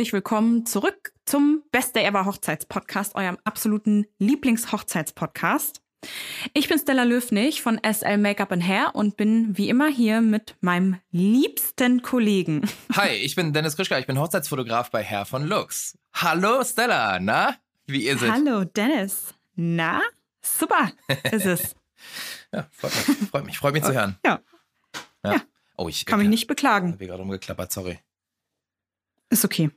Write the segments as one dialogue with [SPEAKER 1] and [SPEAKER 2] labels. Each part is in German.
[SPEAKER 1] Herzlich willkommen zurück zum Beste Ever Hochzeitspodcast, eurem absoluten Lieblingshochzeitspodcast. Ich bin Stella Löfnig von SL Makeup and Hair und bin wie immer hier mit meinem liebsten Kollegen.
[SPEAKER 2] Hi, ich bin Dennis Krischka, ich bin Hochzeitsfotograf bei Hair von Lux. Hallo Stella, na? Wie ist es?
[SPEAKER 1] Hallo Dennis. Na? Super, ist es.
[SPEAKER 2] ja, freut mich, freut mich, freut mich zu hören.
[SPEAKER 1] Ja.
[SPEAKER 2] Ja.
[SPEAKER 1] Ja.
[SPEAKER 2] Oh, ich
[SPEAKER 1] Kann mich nicht beklagen.
[SPEAKER 2] Ich gerade umgeklappert, sorry.
[SPEAKER 1] Ist okay.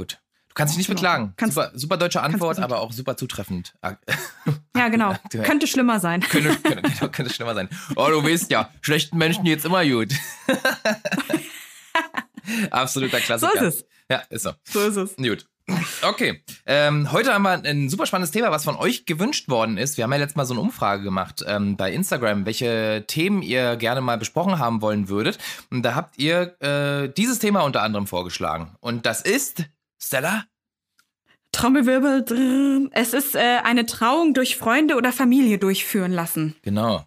[SPEAKER 2] Gut. Du kannst dich nicht
[SPEAKER 1] Genau.
[SPEAKER 2] beklagen.
[SPEAKER 1] Kannst-
[SPEAKER 2] super, super deutsche Antwort, aber auch super zutreffend. Ah,
[SPEAKER 1] Ja, genau. Könnte schlimmer sein.
[SPEAKER 2] könnte, könnte, genau, könnte schlimmer sein. Oh, du weißt ja, schlechten Menschen geht's immer gut. Absoluter
[SPEAKER 1] So
[SPEAKER 2] Klassiker.
[SPEAKER 1] ist es.
[SPEAKER 2] Ja, ist so.
[SPEAKER 1] So ist es.
[SPEAKER 2] Gut. Okay. Ähm, heute haben wir ein super spannendes Thema, was von euch gewünscht worden ist. Wir haben ja letztes Mal so eine Umfrage gemacht ähm, bei Instagram, welche Themen ihr gerne mal besprochen haben wollen würdet. Und da habt ihr äh, dieses Thema unter anderem vorgeschlagen. Und das ist, Stella?
[SPEAKER 1] Trommelwirbel. drrr. Es ist äh, eine Trauung durch Freunde oder Familie durchführen lassen.
[SPEAKER 2] Genau.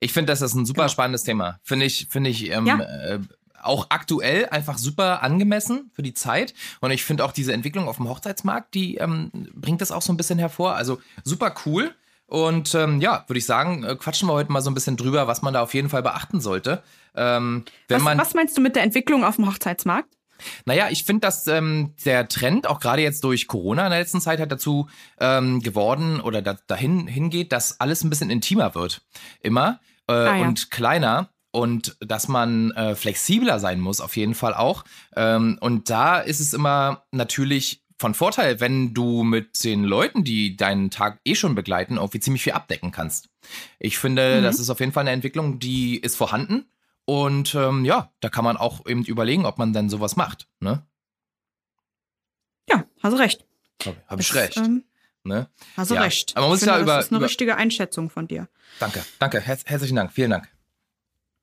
[SPEAKER 2] Ich finde, das ist ein super
[SPEAKER 1] Genau.
[SPEAKER 2] spannendes Thema. Finde ich, finde ich ähm,
[SPEAKER 1] Ja.
[SPEAKER 2] äh, auch aktuell einfach super angemessen für die Zeit. Und ich finde auch diese Entwicklung auf dem Hochzeitsmarkt, die ähm, bringt das auch so ein bisschen hervor. Also super cool. Und ähm, ja, würde ich sagen, äh, quatschen wir heute mal so ein bisschen drüber, was man da auf jeden Fall beachten sollte. Ähm,
[SPEAKER 1] Was, was meinst du mit der Entwicklung auf dem Hochzeitsmarkt?
[SPEAKER 2] Naja, ich finde, dass ähm, der Trend auch gerade jetzt durch Corona in der letzten Zeit hat dazu ähm, geworden oder da, dahin hingeht, dass alles ein bisschen intimer wird. Immer äh,
[SPEAKER 1] Ah, ja.
[SPEAKER 2] und kleiner. Und dass man äh, flexibler sein muss, auf jeden Fall auch. Ähm, und da ist es immer natürlich von Vorteil, wenn du mit den Leuten, die deinen Tag eh schon begleiten, irgendwie ziemlich viel abdecken kannst. Ich finde,
[SPEAKER 1] Mhm.
[SPEAKER 2] das ist auf jeden Fall eine Entwicklung, die ist vorhanden. Und ähm, ja, da kann man auch eben überlegen, ob man dann sowas macht. Ne?
[SPEAKER 1] Ja, hast du recht.
[SPEAKER 2] Habe hab ich recht.
[SPEAKER 1] Ähm,
[SPEAKER 2] ne?
[SPEAKER 1] hast du
[SPEAKER 2] Ja,
[SPEAKER 1] recht.
[SPEAKER 2] aber man muss
[SPEAKER 1] finde,
[SPEAKER 2] ja über-
[SPEAKER 1] Das ist eine
[SPEAKER 2] über-
[SPEAKER 1] richtige Einschätzung von dir.
[SPEAKER 2] Danke, danke, Herz, herzlichen Dank, vielen Dank.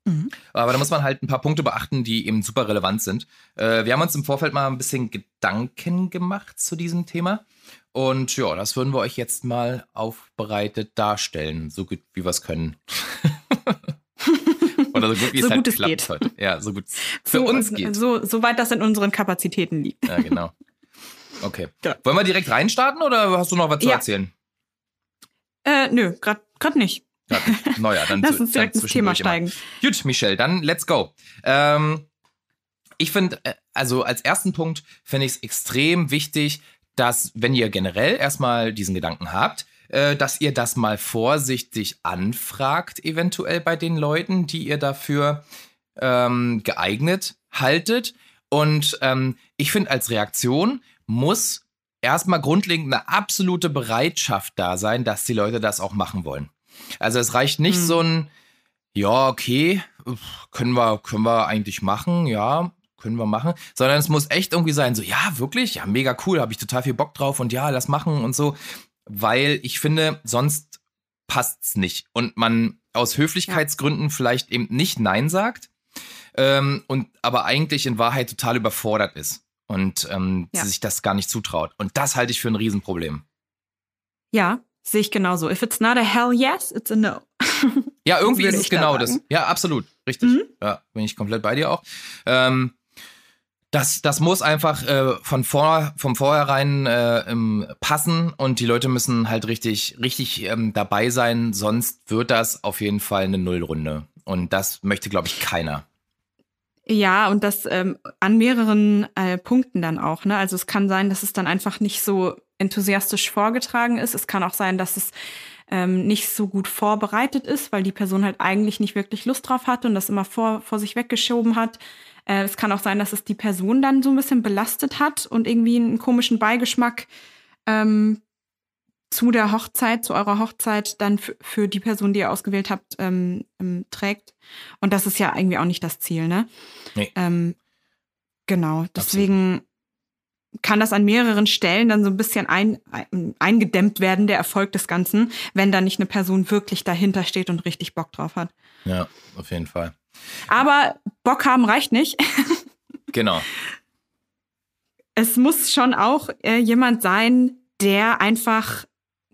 [SPEAKER 1] Mhm.
[SPEAKER 2] Aber da muss man halt ein paar Punkte beachten, die eben super relevant sind. Äh, wir haben uns im Vorfeld mal ein bisschen Gedanken gemacht zu diesem Thema. Und ja, das würden wir euch jetzt mal aufbereitet darstellen, so gut wie wir es können. Oder so gut wie
[SPEAKER 1] So
[SPEAKER 2] es halt
[SPEAKER 1] es
[SPEAKER 2] klappt
[SPEAKER 1] geht.
[SPEAKER 2] heute. Ja, so gut für
[SPEAKER 1] so,
[SPEAKER 2] uns geht.
[SPEAKER 1] So, soweit das in unseren Kapazitäten liegt.
[SPEAKER 2] Ja, genau. Okay.
[SPEAKER 1] Ja.
[SPEAKER 2] Wollen wir direkt reinstarten oder hast du noch was zu
[SPEAKER 1] Ja.
[SPEAKER 2] erzählen?
[SPEAKER 1] Äh, nö, grad, grad nicht.
[SPEAKER 2] Ja, naja, dann
[SPEAKER 1] Lass uns direkt ins Thema
[SPEAKER 2] zwischendurch immer.
[SPEAKER 1] steigen.
[SPEAKER 2] Gut, Michelle, dann let's go. Ähm, ich finde, äh, also als ersten Punkt finde ich es extrem wichtig, dass, wenn ihr generell erstmal diesen Gedanken habt, äh, dass ihr das mal vorsichtig anfragt, eventuell bei den Leuten, die ihr dafür ähm, geeignet haltet. Und ähm, ich finde, als Reaktion muss erstmal grundlegend eine absolute Bereitschaft da sein, dass die Leute das auch machen wollen. Also es reicht nicht
[SPEAKER 1] Hm.
[SPEAKER 2] so ein, ja, okay, können wir, können wir eigentlich machen, ja, können wir machen, sondern es muss echt irgendwie sein, so, ja, wirklich, ja, mega cool, habe ich total viel Bock drauf und ja, lass machen und so, weil ich finde, sonst passt's nicht und man aus Höflichkeitsgründen vielleicht eben nicht Nein sagt ähm, und aber eigentlich in Wahrheit total überfordert ist und ähm,
[SPEAKER 1] Ja.
[SPEAKER 2] sich das gar nicht zutraut. Und das halte ich für ein Riesenproblem.
[SPEAKER 1] Ja, sehe ich genauso. If it's not a hell yes, it's a no.
[SPEAKER 2] Ja, irgendwie ist es
[SPEAKER 1] ich da
[SPEAKER 2] genau das. Ja, absolut. Richtig.
[SPEAKER 1] Mhm.
[SPEAKER 2] Ja, bin ich komplett bei dir auch. Ähm, das, das muss einfach äh, von vor, vom Vornherein äh, passen und die Leute müssen halt richtig, richtig ähm, dabei sein, sonst wird das auf jeden Fall eine Nullrunde. Und das möchte, glaube ich, keiner.
[SPEAKER 1] Ja, und das ähm, an mehreren äh, Punkten dann auch. Ne? Also es kann sein, dass es dann einfach nicht so enthusiastisch vorgetragen ist. Es kann auch sein, dass es ähm, nicht so gut vorbereitet ist, weil die Person halt eigentlich nicht wirklich Lust drauf hat und das immer vor, vor sich weggeschoben hat. Äh, es kann auch sein, dass es die Person dann so ein bisschen belastet hat und irgendwie einen komischen Beigeschmack ähm, zu der Hochzeit, zu eurer Hochzeit dann für, die Person, die ihr ausgewählt habt, ähm, ähm, trägt. Und das ist ja irgendwie auch nicht das Ziel, ne?
[SPEAKER 2] Nee.
[SPEAKER 1] Ähm, genau, deswegen kann das an mehreren Stellen dann so ein bisschen ein, ein, eingedämmt werden, der Erfolg des Ganzen, wenn da nicht eine Person wirklich dahinter steht und richtig Bock drauf hat.
[SPEAKER 2] Ja, auf jeden Fall.
[SPEAKER 1] Aber Bock haben reicht nicht.
[SPEAKER 2] Genau.
[SPEAKER 1] Es muss schon auch äh, jemand sein, der einfach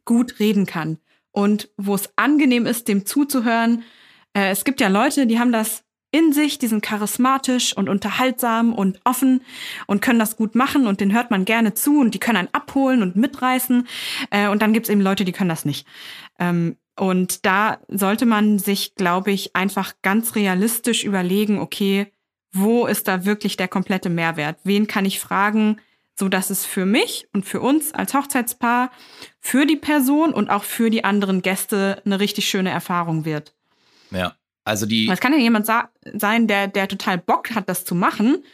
[SPEAKER 1] gut reden kann und wo es angenehm ist, dem zuzuhören. Äh, es gibt ja Leute, die haben das in sich, die sind charismatisch und unterhaltsam und offen und können das gut machen und den hört man gerne zu und die können einen abholen und mitreißen. Äh, und dann gibt's eben Leute, die können das nicht. Ähm, und da sollte man sich, glaube ich, einfach ganz realistisch überlegen, okay, wo ist da wirklich der komplette Mehrwert? Wen kann ich fragen, so dass es für mich und für uns als Hochzeitspaar, für die Person und auch für die anderen Gäste eine richtig schöne Erfahrung wird.
[SPEAKER 2] Ja. Also die.
[SPEAKER 1] Es kann ja jemand sein, der, der total Bock hat, das zu machen,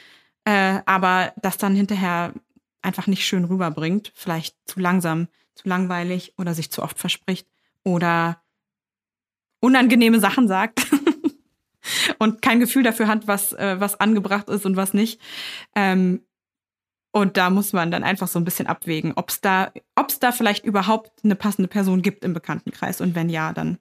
[SPEAKER 1] äh, aber das dann hinterher einfach nicht schön rüberbringt, vielleicht zu langsam, zu langweilig oder sich zu oft verspricht oder unangenehme Sachen sagt und kein Gefühl dafür hat, was, äh, was angebracht ist und was nicht. Ähm, und da muss man dann einfach so ein bisschen abwägen, ob es da, ob's da vielleicht überhaupt eine passende Person gibt im Bekanntenkreis. Und wenn ja, dann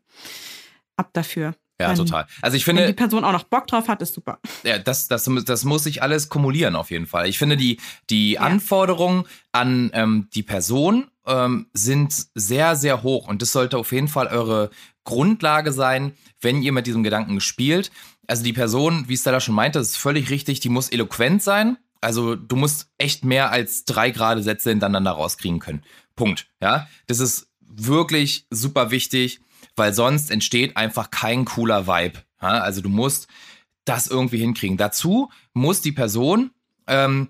[SPEAKER 1] ab dafür.
[SPEAKER 2] Ja,
[SPEAKER 1] Wenn-
[SPEAKER 2] total. Also ich finde,
[SPEAKER 1] Wenn die Person auch noch Bock drauf hat, ist super.
[SPEAKER 2] ja, das, das, das muss sich alles kumulieren auf jeden Fall. Ich finde, die, die
[SPEAKER 1] Ja.
[SPEAKER 2] Anforderungen an ähm, die Person ähm, sind sehr, sehr hoch. Und das sollte auf jeden Fall eure Grundlage sein, wenn ihr mit diesem Gedanken spielt. Also die Person, wie Stella schon meinte, das ist völlig richtig, die muss eloquent sein. Also du musst echt mehr als drei gerade Sätze hintereinander rauskriegen können. Punkt. Ja, das ist wirklich super wichtig, weil sonst entsteht einfach kein cooler Vibe. Ja, also du musst das irgendwie hinkriegen. Dazu muss die Person ähm,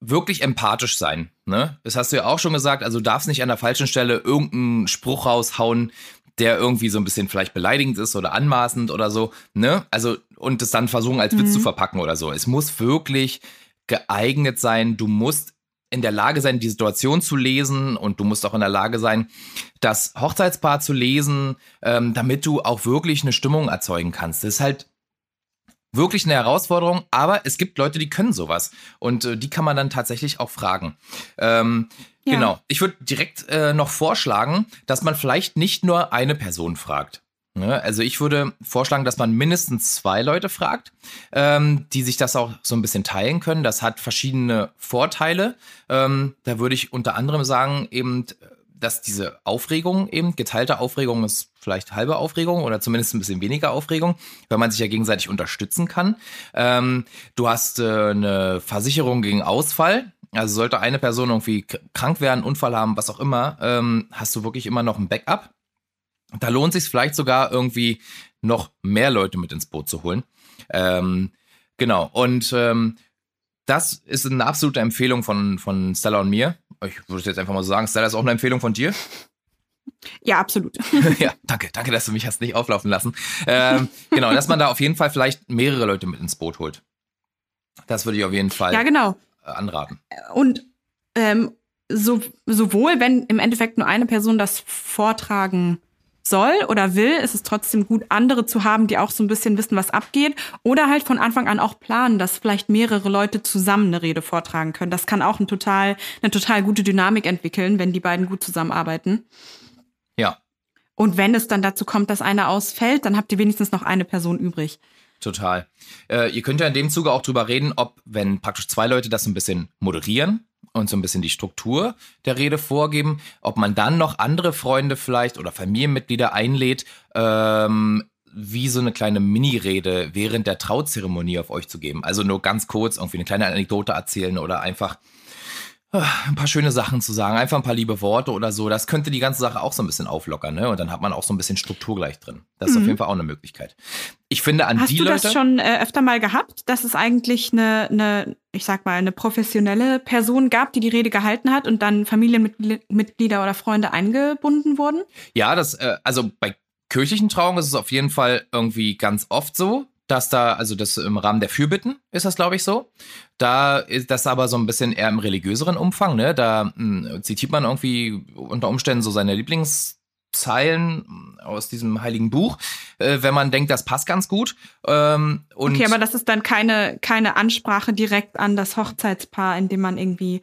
[SPEAKER 2] wirklich empathisch sein. Ne? Das hast du ja auch schon gesagt. Also du darfst nicht an der falschen Stelle irgendeinen Spruch raushauen, der irgendwie so ein bisschen vielleicht beleidigend ist oder anmaßend oder so. Ne? Also und es dann versuchen als Witz
[SPEAKER 1] Mhm.
[SPEAKER 2] zu verpacken oder so. Es muss wirklich geeignet sein. Du musst in der Lage sein, die Situation zu lesen und du musst auch in der Lage sein, das Hochzeitspaar zu lesen, ähm, damit du auch wirklich eine Stimmung erzeugen kannst. Das ist halt wirklich eine Herausforderung, aber es gibt Leute, die können sowas und äh, die kann man dann tatsächlich auch fragen. Ähm,
[SPEAKER 1] Ja.
[SPEAKER 2] Genau. Ich würde direkt äh, noch vorschlagen, dass man vielleicht nicht nur eine Person fragt. Ne? Also ich würde vorschlagen, dass man mindestens zwei Leute fragt, ähm, die sich das auch so ein bisschen teilen können. Das hat verschiedene Vorteile. Ähm, da würde ich unter anderem sagen, eben, dass diese Aufregung eben, geteilte Aufregung ist vielleicht halbe Aufregung oder zumindest ein bisschen weniger Aufregung, weil man sich ja gegenseitig unterstützen kann. Ähm, du hast äh, eine Versicherung gegen Ausfall. Also sollte eine Person irgendwie krank werden, Unfall haben, was auch immer, ähm, hast du wirklich immer noch ein Backup. Da lohnt sich vielleicht sogar irgendwie noch mehr Leute mit ins Boot zu holen. Ähm, genau. Und ähm, das ist eine absolute Empfehlung von, von Stella und mir. Ich würde es jetzt einfach mal so sagen, Stella ist auch eine Empfehlung von dir.
[SPEAKER 1] Ja, absolut.
[SPEAKER 2] ja, danke, danke, dass du mich hast nicht auflaufen lassen. Ähm, genau, dass man da auf jeden Fall vielleicht mehrere Leute mit ins Boot holt. Das würde ich auf jeden Fall
[SPEAKER 1] Ja, genau.
[SPEAKER 2] äh, anraten.
[SPEAKER 1] Und ähm, so, sowohl, wenn im Endeffekt nur eine Person das vortragen soll oder will, ist es trotzdem gut, andere zu haben, die auch so ein bisschen wissen, was abgeht. Oder halt von Anfang an auch planen, dass vielleicht mehrere Leute zusammen eine Rede vortragen können. Das kann auch ein total, eine total gute Dynamik entwickeln, wenn die beiden gut zusammenarbeiten.
[SPEAKER 2] Ja,
[SPEAKER 1] Und wenn es dann dazu kommt, dass einer ausfällt, dann habt ihr wenigstens noch eine Person übrig.
[SPEAKER 2] total. Äh, ihr könnt ja in dem Zuge auch drüber reden, ob, wenn praktisch zwei Leute das so ein bisschen moderieren und so ein bisschen die Struktur der Rede vorgeben, ob man dann noch andere Freunde vielleicht oder Familienmitglieder einlädt, ähm, wie so eine kleine Mini-Rede während der Trauzeremonie auf euch zu geben. Also nur ganz kurz irgendwie eine kleine Anekdote erzählen oder einfach ein paar schöne Sachen zu sagen, einfach ein paar liebe Worte oder so. Das könnte die ganze Sache auch so ein bisschen auflockern, ne? Und dann hat man auch so ein bisschen Struktur gleich drin. Das ist auf
[SPEAKER 1] Mhm.
[SPEAKER 2] jeden Fall auch eine Möglichkeit. Ich finde an
[SPEAKER 1] Hast
[SPEAKER 2] die
[SPEAKER 1] du
[SPEAKER 2] Leute.
[SPEAKER 1] das schon äh, öfter mal gehabt, dass es eigentlich eine, eine, ich sag mal, eine professionelle Person gab, die die Rede gehalten hat und dann Familienmitglieder oder Freunde eingebunden wurden?
[SPEAKER 2] Ja, das, äh, also bei kirchlichen Trauungen ist es auf jeden Fall irgendwie ganz oft so, dass da, also das im Rahmen der Fürbitten ist das, glaube ich, so. Da ist das aber so ein bisschen eher im religiöseren Umfang, ne? Da mh, zitiert man irgendwie unter Umständen so seine Lieblingszeilen aus diesem heiligen Buch, äh, wenn man denkt, das passt ganz gut. Ähm,
[SPEAKER 1] okay, aber das ist dann keine, keine Ansprache direkt an das Hochzeitspaar, indem man irgendwie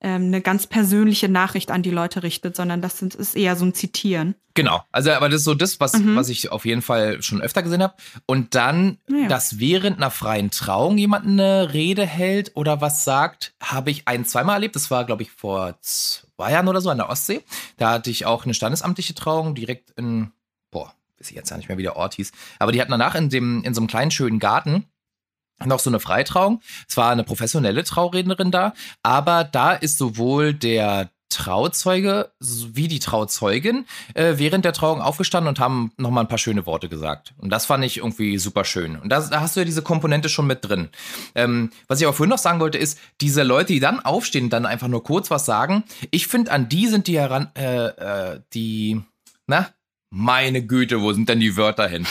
[SPEAKER 1] ähm, eine ganz persönliche Nachricht an die Leute richtet, sondern das sind, ist eher so ein Zitieren.
[SPEAKER 2] Genau, also aber das ist so das, was,
[SPEAKER 1] Mhm.
[SPEAKER 2] was ich auf jeden Fall schon öfter gesehen habe. Und dann,
[SPEAKER 1] Ja.
[SPEAKER 2] dass während einer freien Trauung jemand eine Rede hält oder was sagt, habe ich ein, zweimal erlebt. Das war, glaube ich, vor zwei Jahren oder so an der Ostsee. Da hatte ich auch eine standesamtliche Trauung direkt in, boah, weiß ich jetzt ja nicht mehr, wie der Ort hieß, aber die hatten danach in dem, in so einem kleinen schönen Garten noch so eine Freitrauung. Es war eine professionelle Traurednerin da, aber da ist sowohl der Trauzeuge wie die Trauzeugin äh, während der Trauung aufgestanden und haben nochmal ein paar schöne Worte gesagt. Und das fand ich irgendwie super schön. Und das, da hast du ja diese Komponente schon mit drin. Ähm, was ich auch vorhin noch sagen wollte, ist, diese Leute, die dann aufstehen und dann einfach nur kurz was sagen, ich finde, an die sind die heran, äh, äh, die, na, meine Güte, wo sind denn die Wörter hin?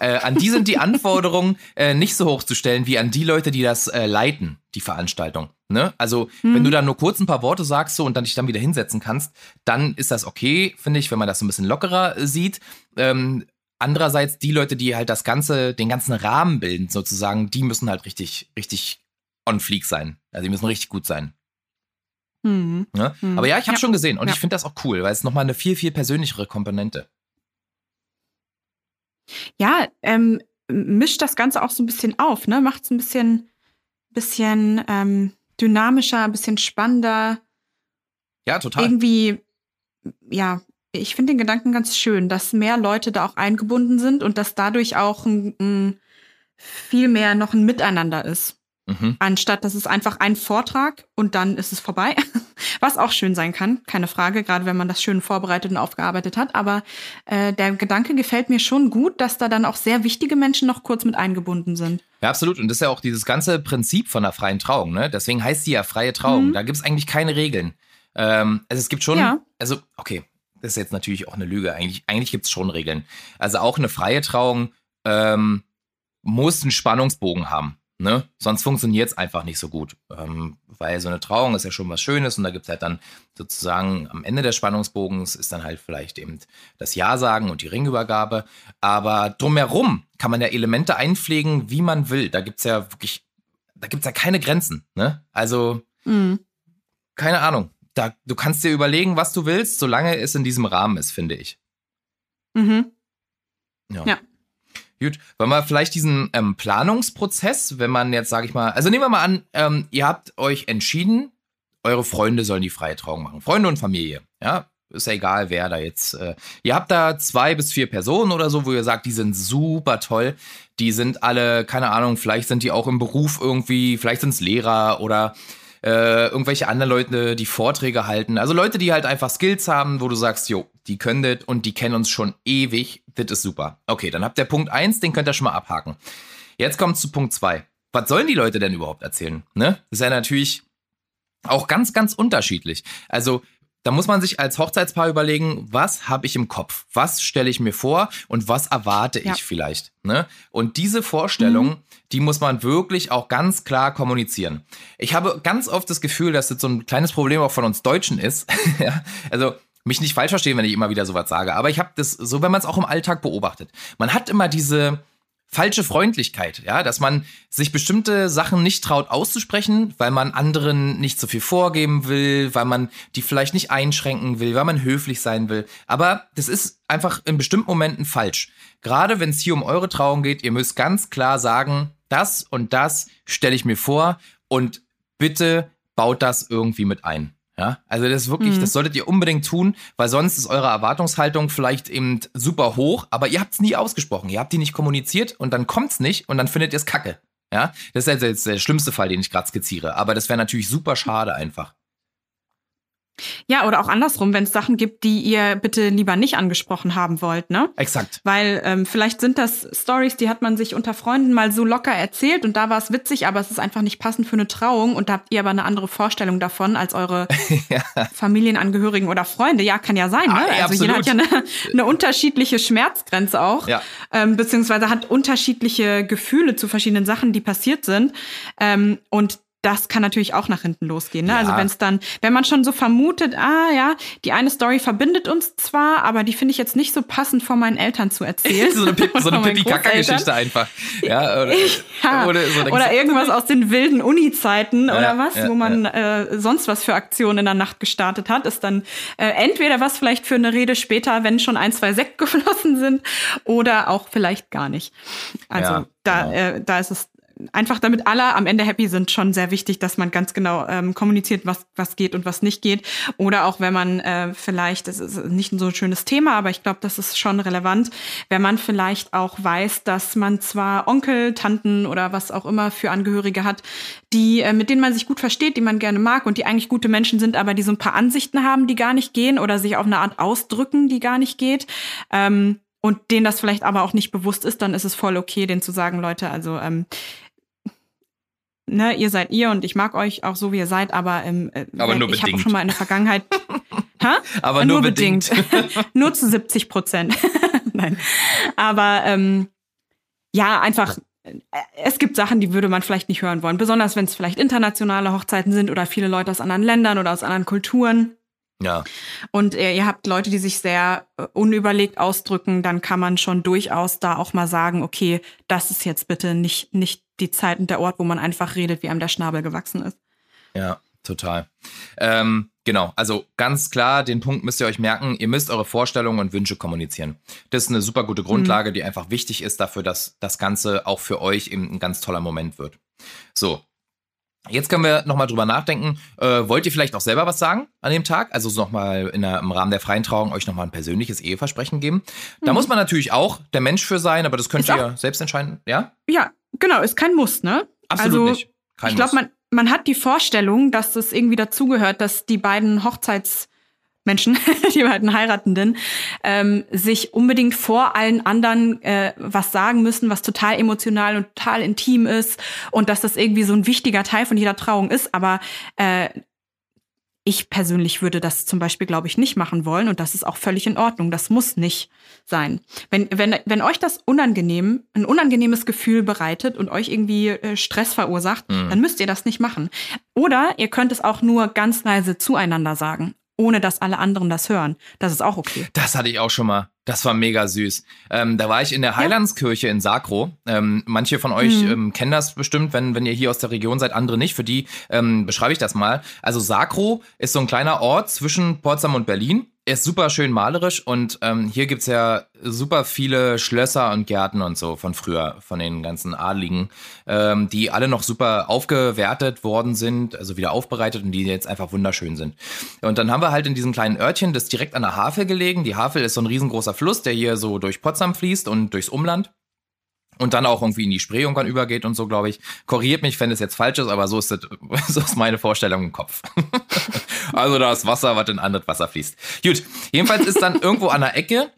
[SPEAKER 2] Äh, an die sind die Anforderungen äh, nicht so hoch zu stellen wie an die Leute, die das äh, leiten, die Veranstaltung. Ne? Also, hm. wenn du dann nur kurz ein paar Worte sagst so und dann dich dann wieder hinsetzen kannst, dann ist das okay, finde ich, wenn man das so ein bisschen lockerer äh, sieht. Ähm, andererseits die Leute, die halt das ganze, den ganzen Rahmen bilden, sozusagen, die müssen halt richtig, richtig on fleek sein. Also die müssen richtig gut sein. Mhm. Ne? Mhm. Aber ja, ich habe ja. schon gesehen und ja. ich finde das auch cool, weil es nochmal eine viel, viel persönlichere Komponente.
[SPEAKER 1] Ja, ähm, mischt das Ganze auch so ein bisschen auf, ne? Macht es ein bisschen, bisschen ähm, dynamischer, ein bisschen spannender.
[SPEAKER 2] Ja, total.
[SPEAKER 1] Irgendwie, ja, ich finde den Gedanken ganz schön, dass mehr Leute da auch eingebunden sind und dass dadurch auch ein, ein viel mehr noch ein Miteinander ist. Mhm. Anstatt dass es einfach ein Vortrag und dann ist es vorbei. Was auch schön sein kann, keine Frage, gerade wenn man das schön vorbereitet und aufgearbeitet hat. Aber äh, der Gedanke gefällt mir schon gut, dass da dann auch sehr wichtige Menschen noch kurz mit eingebunden sind.
[SPEAKER 2] Ja, absolut. Und das ist ja auch dieses ganze Prinzip von der freien Trauung. Ne? Deswegen heißt sie ja freie Trauung. Mhm. Da gibt es eigentlich keine Regeln. Ähm, also es gibt schon, ja. also okay, das ist jetzt natürlich auch eine Lüge. Eigentlich, eigentlich gibt es schon Regeln. Also auch eine freie Trauung ähm, muss einen Spannungsbogen haben. Ne? Sonst funktioniert es einfach nicht so gut. Ähm, weil so eine Trauung ist ja schon was Schönes und da gibt es halt dann sozusagen am Ende des Spannungsbogens ist dann halt vielleicht eben das Ja sagen und die Ringübergabe. Aber drumherum kann man ja Elemente einpflegen, wie man will. Da gibt es ja wirklich, da gibt es ja keine Grenzen. Ne? Also, mhm. keine Ahnung. Da, du kannst dir überlegen, was du willst, solange es in diesem Rahmen ist, finde ich.
[SPEAKER 1] Mhm. ja. ja.
[SPEAKER 2] Gut, wollen wir vielleicht diesen ähm, Planungsprozess, wenn man jetzt, sage ich mal, also nehmen wir mal an, ähm, ihr habt euch entschieden, eure Freunde sollen die freie Trauung machen. Freunde und Familie, ja. Ist ja egal, wer da jetzt. Äh, ihr habt da zwei bis vier Personen oder so, wo ihr sagt, die sind super toll. Die sind alle, keine Ahnung, vielleicht sind die auch im Beruf irgendwie, vielleicht sind es Lehrer oder äh, irgendwelche anderen Leute, die Vorträge halten. Also Leute, die halt einfach Skills haben, wo du sagst, jo, die können das und die kennen uns schon ewig. Das ist super. Okay, dann habt ihr Punkt 1, den könnt ihr schon mal abhaken. Jetzt kommt zu Punkt 2. Was sollen die Leute denn überhaupt erzählen? Ne? Das ist ja natürlich auch ganz, ganz unterschiedlich. Also da muss man sich als Hochzeitspaar überlegen, was habe ich im Kopf? Was stelle ich mir vor und was erwarte ja. ich vielleicht? Ne? Und diese Vorstellung, mhm. die muss man wirklich auch ganz klar kommunizieren. Ich habe ganz oft das Gefühl, dass das so ein kleines Problem auch von uns Deutschen ist. Also mich nicht falsch verstehen, wenn ich immer wieder sowas sage, aber ich habe das so, wenn man es auch im Alltag beobachtet. Man hat immer diese falsche Freundlichkeit, ja, dass man sich bestimmte Sachen nicht traut auszusprechen, weil man anderen nicht so viel vorgeben will, weil man die vielleicht nicht einschränken will, weil man höflich sein will. Aber das ist einfach in bestimmten Momenten falsch. Gerade wenn es hier um eure Trauung geht, ihr müsst ganz klar sagen, das und das stelle ich mir vor und bitte baut das irgendwie mit ein. Ja, also das ist wirklich, mhm. das solltet ihr unbedingt tun, weil sonst ist eure Erwartungshaltung vielleicht eben super hoch, aber ihr habt es nie ausgesprochen, ihr habt die nicht kommuniziert und dann kommt's nicht und dann findet ihr es kacke. Ja, das ist jetzt der schlimmste Fall, den ich gerade skizziere, aber das wäre natürlich super schade einfach.
[SPEAKER 1] Ja, oder auch andersrum, wenn es Sachen gibt, die ihr bitte lieber nicht angesprochen haben wollt, ne?
[SPEAKER 2] Exakt.
[SPEAKER 1] Weil ähm, vielleicht sind das Stories, die hat man sich unter Freunden mal so locker erzählt und da war es witzig, aber es ist einfach nicht passend für eine Trauung und da habt ihr aber eine andere Vorstellung davon als eure ja. Familienangehörigen oder Freunde. Ja, kann ja sein, ne? Ah, ja, also jeder hat ja eine, eine unterschiedliche Schmerzgrenze auch, ja. ähm, beziehungsweise hat unterschiedliche Gefühle zu verschiedenen Sachen, die passiert sind. Ähm, und das kann natürlich auch nach hinten losgehen. Ne? Also ja. Also wenn es dann, wenn man schon so vermutet, ah ja, die eine Story verbindet uns zwar, aber die finde ich jetzt nicht so passend vor meinen Eltern zu erzählen.
[SPEAKER 2] so eine, Pip, so eine Pipi-Kaka-Geschichte einfach. Ja,
[SPEAKER 1] oder, ja. Oder, so oder, irgendwas aus den wilden Uni-Zeiten ja, oder was, wo man äh, sonst was für Aktionen in der Nacht gestartet hat, ist dann äh, entweder was vielleicht für eine Rede später, wenn schon ein, zwei Sekt geflossen sind, oder auch vielleicht gar nicht. Also da, genau. äh, da ist es einfach damit alle am Ende happy sind, schon sehr wichtig, dass man ganz genau ähm, kommuniziert, was, was geht und was nicht geht. Oder auch wenn man äh, vielleicht, das ist nicht so ein schönes Thema, aber ich glaube, das ist schon relevant, wenn man vielleicht auch weiß, dass man zwar Onkel, Tanten oder was auch immer für Angehörige hat, die, äh, mit denen man sich gut versteht, die man gerne mag und die eigentlich gute Menschen sind, aber die so ein paar Ansichten haben, die gar nicht gehen oder sich auf eine Art ausdrücken, die gar nicht geht. Ähm, und denen das vielleicht aber auch nicht bewusst ist, dann ist es voll okay, denen zu sagen, Leute, also ähm, ne, ihr seid ihr und ich mag euch auch so, wie ihr seid, aber, ähm,
[SPEAKER 2] äh, aber nur
[SPEAKER 1] ich
[SPEAKER 2] habe
[SPEAKER 1] schon mal in der Vergangenheit.
[SPEAKER 2] ha? Aber nur, nur bedingt.
[SPEAKER 1] bedingt. nur zu 70 Prozent. Nein. Aber ähm, ja, einfach äh, es gibt Sachen, die würde man vielleicht nicht hören wollen, besonders wenn es vielleicht internationale Hochzeiten sind oder viele Leute aus anderen Ländern oder aus anderen Kulturen.
[SPEAKER 2] Ja.
[SPEAKER 1] Und äh, ihr habt Leute, die sich sehr unüberlegt ausdrücken, dann kann man schon durchaus da auch mal sagen, okay, das ist jetzt bitte nicht, nicht die Zeit und der Ort, wo man einfach redet, wie einem der Schnabel gewachsen ist.
[SPEAKER 2] Ja, total. Ähm, genau, also ganz klar, den Punkt müsst ihr euch merken, ihr müsst eure Vorstellungen und Wünsche kommunizieren. Das ist eine super gute Grundlage, mhm. die einfach wichtig ist dafür, dass das Ganze auch für euch eben ein ganz toller Moment wird. So, Jetzt können wir nochmal drüber nachdenken. Äh, wollt ihr vielleicht auch selber was sagen an dem Tag? Also nochmal im Rahmen der freien Trauung euch nochmal ein persönliches Eheversprechen geben. Da mhm. muss man natürlich auch der Mensch für sein, aber das könnt ist ihr selbst entscheiden, ja?
[SPEAKER 1] Ja, genau, ist kein Muss, ne?
[SPEAKER 2] Absolut also, nicht.
[SPEAKER 1] Kein ich glaube, man, man hat die Vorstellung, dass das irgendwie dazugehört, dass die beiden Hochzeits- Menschen, die beiden Heiratenden, ähm, sich unbedingt vor allen anderen äh, was sagen müssen, was total emotional und total intim ist und dass das irgendwie so ein wichtiger Teil von jeder Trauung ist. Aber äh, ich persönlich würde das zum Beispiel, glaube ich, nicht machen wollen und das ist auch völlig in Ordnung. Das muss nicht sein. Wenn, wenn, wenn euch das unangenehm, ein unangenehmes Gefühl bereitet und euch irgendwie äh, Stress verursacht, mhm. dann müsst ihr das nicht machen. Oder ihr könnt es auch nur ganz leise zueinander sagen ohne dass alle anderen das hören. Das ist auch okay.
[SPEAKER 2] Das hatte ich auch schon mal. Das war mega süß. Ähm, da war ich in der Heilandskirche in Sacro. Ähm, manche von euch mhm. ähm, kennen das bestimmt, wenn, wenn ihr hier aus der Region seid, andere nicht. Für die ähm, beschreibe ich das mal. Also Sacro ist so ein kleiner Ort zwischen Potsdam und Berlin er ist super schön malerisch und ähm, hier gibt's ja super viele Schlösser und Gärten und so von früher, von den ganzen Adligen, ähm, die alle noch super aufgewertet worden sind, also wieder aufbereitet und die jetzt einfach wunderschön sind. Und dann haben wir halt in diesem kleinen Örtchen, das direkt an der Havel gelegen. Die Havel ist so ein riesengroßer Fluss, der hier so durch Potsdam fließt und durchs Umland und dann auch irgendwie in die Spree irgendwann übergeht und so, glaube ich. Korrigiert mich, wenn es jetzt falsch ist, aber so ist, das, so ist meine Vorstellung im Kopf. also da ist Wasser, was in anderes Wasser fließt. Gut, jedenfalls ist dann irgendwo an der Ecke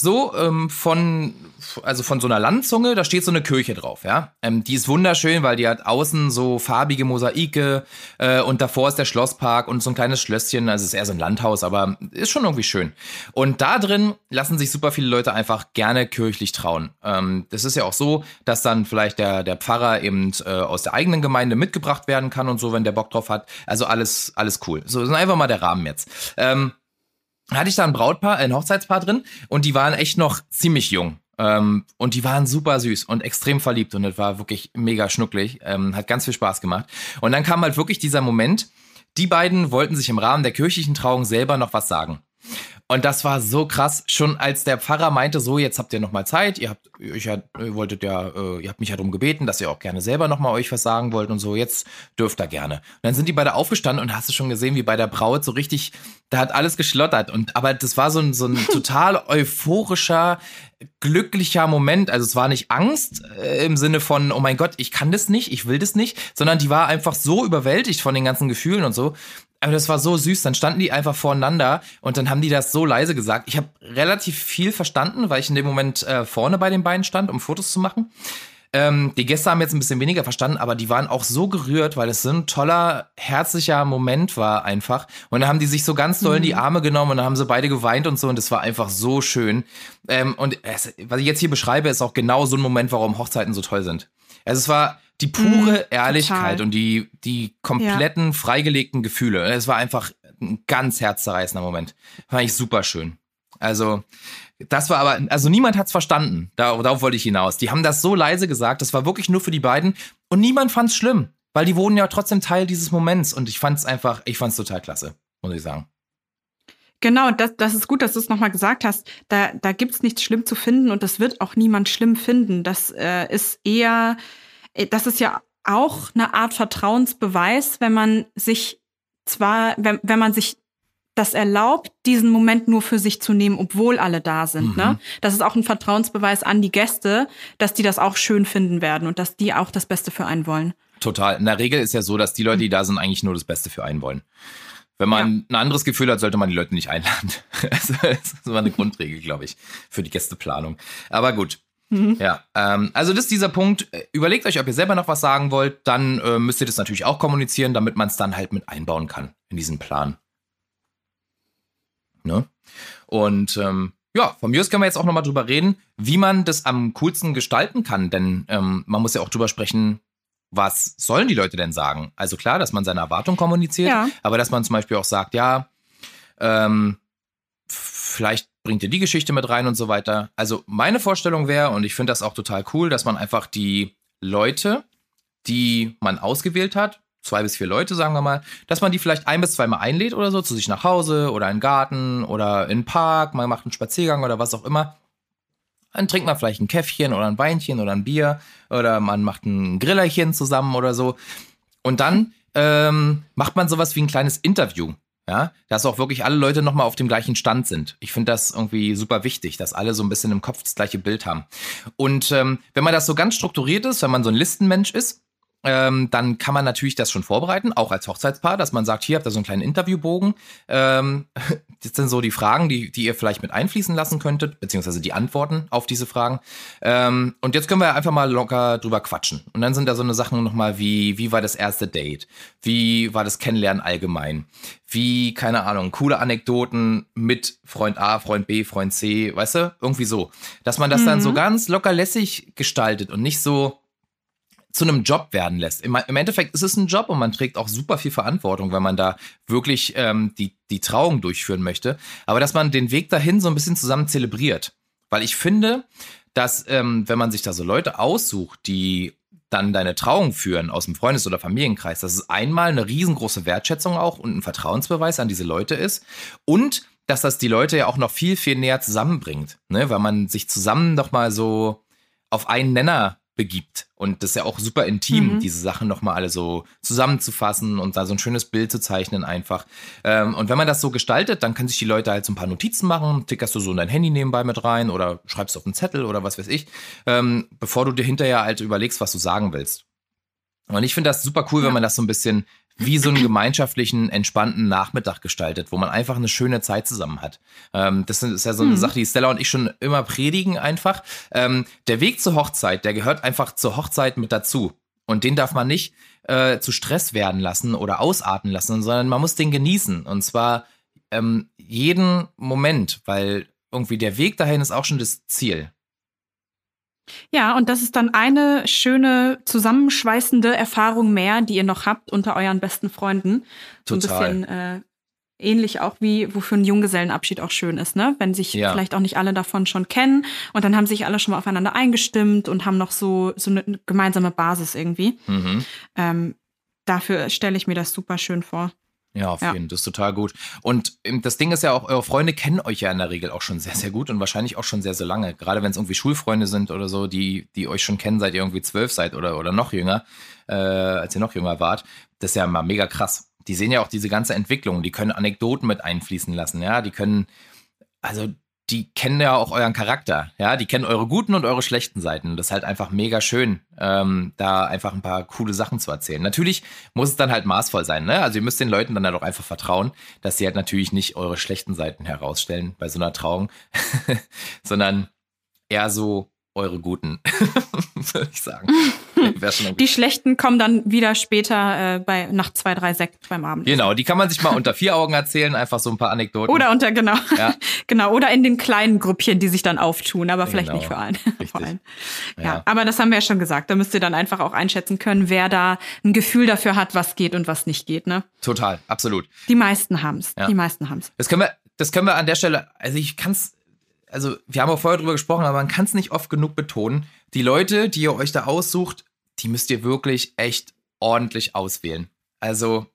[SPEAKER 2] so ähm, von also von so einer Landzunge, da steht so eine Kirche drauf, ja. Ähm, die ist wunderschön, weil die hat außen so farbige Mosaike äh, und davor ist der Schlosspark und so ein kleines Schlösschen, also es ist eher so ein Landhaus, aber ist schon irgendwie schön. Und da drin lassen sich super viele Leute einfach gerne kirchlich trauen. Ähm, das ist ja auch so, dass dann vielleicht der, der Pfarrer eben äh, aus der eigenen Gemeinde mitgebracht werden kann und so, wenn der Bock drauf hat. Also alles, alles cool. So, ist einfach mal der Rahmen jetzt. Ähm, hatte ich da ein Brautpaar, ein Hochzeitspaar drin und die waren echt noch ziemlich jung. Ähm, und die waren super süß und extrem verliebt und das war wirklich mega schnucklig. Ähm, hat ganz viel Spaß gemacht. Und dann kam halt wirklich dieser Moment, die beiden wollten sich im Rahmen der kirchlichen Trauung selber noch was sagen. Und das war so krass, schon als der Pfarrer meinte, so, jetzt habt ihr noch mal Zeit, ihr habt, ich ihr wolltet ja, äh, ihr habt mich ja darum gebeten, dass ihr auch gerne selber noch mal euch was sagen wollt und so, jetzt dürft ihr gerne. Und dann sind die beide aufgestanden und hast du schon gesehen, wie bei der Braut so richtig, da hat alles geschlottert. Und, aber das war so ein, so ein total euphorischer, glücklicher Moment. Also es war nicht Angst äh, im Sinne von, oh mein Gott, ich kann das nicht, ich will das nicht, sondern die war einfach so überwältigt von den ganzen Gefühlen und so, aber das war so süß. Dann standen die einfach voreinander und dann haben die das so leise gesagt. Ich habe relativ viel verstanden, weil ich in dem Moment äh, vorne bei den beiden stand, um Fotos zu machen. Ähm, die Gäste haben jetzt ein bisschen weniger verstanden, aber die waren auch so gerührt, weil es so ein toller, herzlicher Moment war einfach. Und dann haben die sich so ganz doll in die mhm. Arme genommen und dann haben sie beide geweint und so und es war einfach so schön. Ähm, und es, was ich jetzt hier beschreibe, ist auch genau so ein Moment, warum Hochzeiten so toll sind. Also es war die pure mm, Ehrlichkeit total. und die, die kompletten ja. freigelegten Gefühle. Es war einfach ein ganz herzzerreißender Moment. Fand ich super schön. Also, das war aber, also niemand hat's verstanden. Darauf, darauf wollte ich hinaus. Die haben das so leise gesagt, das war wirklich nur für die beiden und niemand fand's schlimm, weil die wurden ja trotzdem Teil dieses Moments und ich fand's einfach, ich fand's total klasse, muss ich sagen.
[SPEAKER 1] Genau, das, das ist gut, dass du es nochmal gesagt hast. Da, da gibt's nichts schlimm zu finden und das wird auch niemand schlimm finden. Das äh, ist eher äh, das ist ja auch eine Art Vertrauensbeweis, wenn man sich zwar, wenn, wenn man sich das erlaubt, diesen Moment nur für sich zu nehmen, obwohl alle da sind. Ne? Mhm. Ne? Das ist auch ein Vertrauensbeweis an die Gäste, dass die das auch schön finden werden und dass die auch das Beste für einen wollen.
[SPEAKER 2] Total. In der Regel ist ja so, dass die Leute, die da sind, eigentlich nur das Beste für einen wollen. Wenn man ja. ein anderes Gefühl hat, sollte man die Leute nicht einladen. das ist immer eine Grundregel, glaube ich, für die Gästeplanung. Aber gut. Mhm. Ja, ähm, also das ist dieser Punkt. Überlegt euch, ob ihr selber noch was sagen wollt. Dann äh, müsst ihr das natürlich auch kommunizieren, damit man es dann halt mit einbauen kann in diesen Plan. Ne? Und ähm, ja, von mir aus können wir jetzt auch nochmal drüber reden, wie man das am coolsten gestalten kann. Denn ähm, man muss ja auch drüber sprechen, was sollen die Leute denn sagen? Also klar, dass man seine Erwartung kommuniziert, ja. aber dass man zum Beispiel auch sagt, ja, ähm, vielleicht bringt ihr die Geschichte mit rein und so weiter. Also meine Vorstellung wäre, und ich finde das auch total cool, dass man einfach die Leute, die man ausgewählt hat, zwei bis vier Leute, sagen wir mal, dass man die vielleicht ein bis zweimal einlädt oder so zu sich nach Hause oder in den Garten oder in den Park, man macht einen Spaziergang oder was auch immer. Dann trinkt man vielleicht ein Käffchen oder ein Weinchen oder ein Bier oder man macht ein Grillerchen zusammen oder so. Und dann ähm, macht man sowas wie ein kleines Interview. Ja, dass auch wirklich alle Leute nochmal auf dem gleichen Stand sind. Ich finde das irgendwie super wichtig, dass alle so ein bisschen im Kopf das gleiche Bild haben. Und ähm, wenn man das so ganz strukturiert ist, wenn man so ein Listenmensch ist, ähm, dann kann man natürlich das schon vorbereiten, auch als Hochzeitspaar, dass man sagt, hier habt ihr so einen kleinen Interviewbogen. Ähm, das sind so die Fragen, die, die ihr vielleicht mit einfließen lassen könntet, beziehungsweise die Antworten auf diese Fragen. Ähm, und jetzt können wir einfach mal locker drüber quatschen. Und dann sind da so eine Sachen nochmal wie, wie war das erste Date? Wie war das Kennenlernen allgemein? Wie, keine Ahnung, coole Anekdoten mit Freund A, Freund B, Freund C, weißt du? Irgendwie so. Dass man das mhm. dann so mhm. ganz locker lässig gestaltet und nicht so, zu einem Job werden lässt. Im, Im, Endeffekt ist es ein Job und man trägt auch super viel Verantwortung, wenn man da wirklich ähm, die, die Trauung durchführen möchte. Aber dass man den Weg dahin so ein bisschen zusammen zelebriert. Weil ich finde, dass ähm, wenn man sich da so Leute aussucht, die dann deine Trauung führen aus dem Freundes- oder Familienkreis, dass es einmal eine riesengroße Wertschätzung auch und ein Vertrauensbeweis an diese Leute ist und dass das die Leute ja auch noch viel, viel näher zusammenbringt, ne? weil man sich zusammen noch mal so auf einen Nenner begibt. Und das ist ja auch super intim, mhm. diese Sachen nochmal alle so zusammenzufassen und da so ein schönes Bild zu zeichnen einfach. Ähm, und wenn man das so gestaltet, dann können sich die Leute halt so ein paar Notizen machen, tickerst du so in dein Handy nebenbei mit rein oder schreibst auf einen Zettel oder was weiß ich, ähm, bevor du dir hinterher halt überlegst, was du sagen willst. Und ich finde das super cool, ja. wenn man das so ein bisschen wie so einen gemeinschaftlichen, entspannten Nachmittag gestaltet, wo man einfach eine schöne Zeit zusammen hat. Ähm, das ist ja so eine mhm. Sache, die Stella und ich schon immer predigen einfach. Ähm, der Weg zur Hochzeit, der gehört einfach zur Hochzeit mit dazu. Und den darf man nicht äh, zu Stress werden lassen oder ausarten lassen, sondern man muss den genießen. Und zwar ähm, jeden Moment, weil irgendwie der Weg dahin ist auch schon das Ziel.
[SPEAKER 1] Ja, und das ist dann eine schöne, zusammenschweißende Erfahrung mehr, die ihr noch habt unter euren besten Freunden.
[SPEAKER 2] Total.
[SPEAKER 1] So ein bisschen äh, ähnlich auch wie, wofür ein Junggesellenabschied auch schön ist, ne? Wenn sich ja. vielleicht auch nicht alle davon schon kennen und dann haben sich alle schon mal aufeinander eingestimmt und haben noch so, so eine gemeinsame Basis irgendwie. Mhm. Ähm, dafür stelle ich mir das super schön vor.
[SPEAKER 2] Ja, auf jeden Fall. Das ist total gut. Und ähm, das Ding ist ja auch, eure Freunde kennen euch ja in der Regel auch schon sehr, sehr gut und wahrscheinlich auch schon sehr, sehr lange. Gerade wenn es irgendwie Schulfreunde sind oder so, die, die euch schon kennen, seit ihr irgendwie zwölf seid oder, oder noch jünger, äh, als ihr noch jünger wart. Das ist ja mal mega krass. Die sehen ja auch diese ganze Entwicklung. Die können Anekdoten mit einfließen lassen. Ja, die können, also die kennen ja auch euren Charakter, ja, die kennen eure guten und eure schlechten Seiten. Das ist halt einfach mega schön, ähm, da einfach ein paar coole Sachen zu erzählen. Natürlich muss es dann halt maßvoll sein, ne? Also ihr müsst den Leuten dann halt auch einfach vertrauen, dass sie halt natürlich nicht eure schlechten Seiten herausstellen bei so einer Trauung, sondern eher so eure guten, würde ich sagen.
[SPEAKER 1] die schlechten kommen dann wieder später äh, bei nach zwei, drei Sekt beim Abend.
[SPEAKER 2] Genau, die kann man sich mal unter vier Augen erzählen, einfach so ein paar Anekdoten.
[SPEAKER 1] Oder unter, genau. Ja. genau, oder in den kleinen Grüppchen, die sich dann auftun, aber vielleicht genau. nicht für allen. Vor allem. Ja. ja, aber das haben wir ja schon gesagt. Da müsst ihr dann einfach auch einschätzen können, wer da ein Gefühl dafür hat, was geht und was nicht geht, ne?
[SPEAKER 2] Total, absolut.
[SPEAKER 1] Die meisten haben's. Ja. Die meisten haben's.
[SPEAKER 2] Das können wir, das können wir an der Stelle, also ich kann's also wir haben auch vorher drüber gesprochen, aber man kann es nicht oft genug betonen. Die Leute, die ihr euch da aussucht, die müsst ihr wirklich echt ordentlich auswählen. Also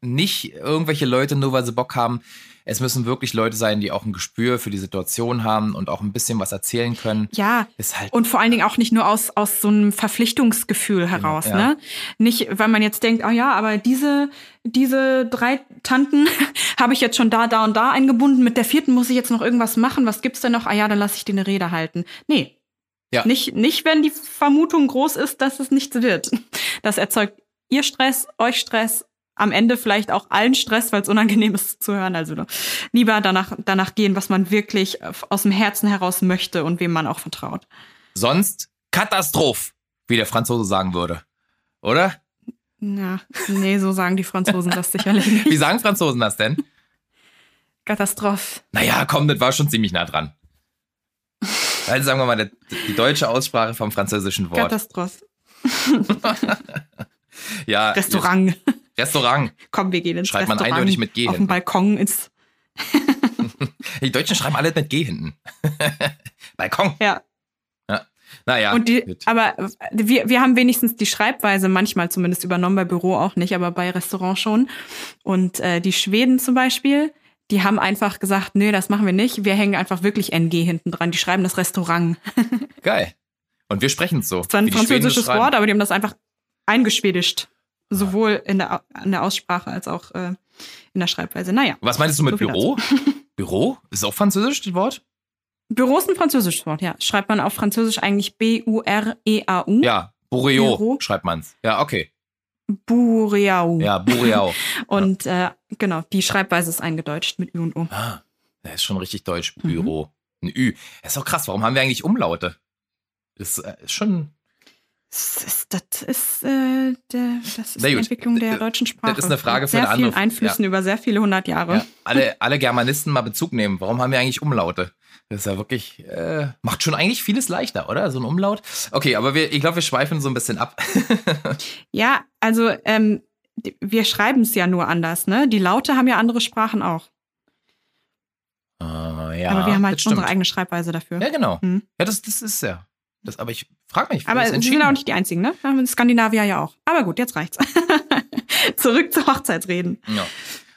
[SPEAKER 2] nicht irgendwelche Leute, nur weil sie Bock haben. Es müssen wirklich Leute sein, die auch ein Gespür für die Situation haben und auch ein bisschen was erzählen können.
[SPEAKER 1] Ja,
[SPEAKER 2] Ist halt
[SPEAKER 1] und vor allen Dingen auch nicht nur aus, aus so einem Verpflichtungsgefühl heraus,
[SPEAKER 2] ja.
[SPEAKER 1] ne? Nicht, weil man jetzt denkt, oh ja, aber diese, diese drei Tanten habe ich jetzt schon da, da und da eingebunden. Mit der vierten muss ich jetzt noch irgendwas machen. Was gibt's denn noch? Ah ja, dann lasse ich dir eine Rede halten. Nee.
[SPEAKER 2] Ja.
[SPEAKER 1] Nicht, nicht, wenn die Vermutung groß ist, dass es nichts wird. Das erzeugt ihr Stress, euch Stress, am Ende vielleicht auch allen Stress, weil es unangenehm ist zu hören. Also lieber danach, danach gehen, was man wirklich aus dem Herzen heraus möchte und wem man auch vertraut.
[SPEAKER 2] sonst Katastroph, wie der Franzose sagen würde. Oder?
[SPEAKER 1] Ja, nee, so sagen die Franzosen das sicherlich
[SPEAKER 2] Wie
[SPEAKER 1] nicht.
[SPEAKER 2] sagen Franzosen das denn?
[SPEAKER 1] Katastrophe.
[SPEAKER 2] Naja, komm, das war schon ziemlich nah dran. Also sagen wir mal, die, deutsche Aussprache vom französischen Wort.
[SPEAKER 1] Katastrophe.
[SPEAKER 2] ja,
[SPEAKER 1] Restaurant.
[SPEAKER 2] Restaurant.
[SPEAKER 1] Komm, wir gehen ins
[SPEAKER 2] Schreibt man
[SPEAKER 1] Restaurant.
[SPEAKER 2] eindeutig mit G
[SPEAKER 1] Auf dem
[SPEAKER 2] hinten.
[SPEAKER 1] Balkon ins.
[SPEAKER 2] Die Deutschen schreiben alle mit G hinten. Balkon.
[SPEAKER 1] Ja.
[SPEAKER 2] Naja,
[SPEAKER 1] Und die,
[SPEAKER 2] gut.
[SPEAKER 1] aber wir, wir haben wenigstens die Schreibweise manchmal zumindest übernommen, bei Büro auch nicht, aber bei Restaurant schon. Und äh, die Schweden zum Beispiel, die haben einfach gesagt, nee, das machen wir nicht. Wir hängen einfach wirklich NG hinten dran. Die schreiben das Restaurant.
[SPEAKER 2] geil. Und wir sprechen es so.
[SPEAKER 1] Das war ein
[SPEAKER 2] es
[SPEAKER 1] französisches. Wort, aber die haben das einfach eingeschwedischt. Sowohl in der, in der Aussprache als auch äh, in der Schreibweise. Naja,
[SPEAKER 2] Was meinst du mit
[SPEAKER 1] So
[SPEAKER 2] Büro? Büro? Ist auch französisch das Wort?
[SPEAKER 1] Büro ist ein französisches Wort, ja. Schreibt man auf Französisch eigentlich B-U-R-E-A-U.
[SPEAKER 2] Ja, Bureau
[SPEAKER 1] Büro.
[SPEAKER 2] schreibt man's. Ja, okay.
[SPEAKER 1] Bureau.
[SPEAKER 2] Ja, Bureau.
[SPEAKER 1] Und äh, genau, die Schreibweise ist eingedeutscht mit Ü und O.
[SPEAKER 2] ah, das ist schon richtig deutsch.
[SPEAKER 1] Mhm.
[SPEAKER 2] Büro. Ein Ü. Das ist doch krass. Warum haben wir eigentlich Umlaute? Das äh, ist schon.
[SPEAKER 1] Das ist, das ist, äh, der, das ist die Entwicklung der
[SPEAKER 2] das
[SPEAKER 1] deutschen Sprache.
[SPEAKER 2] ist eine Frage für
[SPEAKER 1] sehr
[SPEAKER 2] eine
[SPEAKER 1] vielen
[SPEAKER 2] andere-
[SPEAKER 1] Einflüssen über sehr viele hundert Jahre.
[SPEAKER 2] Ja, alle, alle Germanisten mal Bezug nehmen. Warum haben wir eigentlich Umlaute? Das ist ja wirklich, äh, macht schon eigentlich vieles leichter, oder? So ein Umlaut. Okay, aber wir, ich glaube, wir schweifen so ein bisschen ab.
[SPEAKER 1] Ja, also ähm, wir schreiben es ja nur anders, ne? Die Laute haben ja andere Sprachen auch.
[SPEAKER 2] Äh, ja,
[SPEAKER 1] aber wir haben halt unsere eigene Schreibweise dafür.
[SPEAKER 2] Ja, genau.
[SPEAKER 1] Mhm.
[SPEAKER 2] Ja, das, das ist ja. Das, aber ich frage mich,
[SPEAKER 1] Aber sind auch
[SPEAKER 2] hat.
[SPEAKER 1] nicht die einzigen, ne? Wir haben in Skandinavier ja auch. Aber gut, jetzt reicht's. Zurück zur Hochzeitsreden.
[SPEAKER 2] Ja.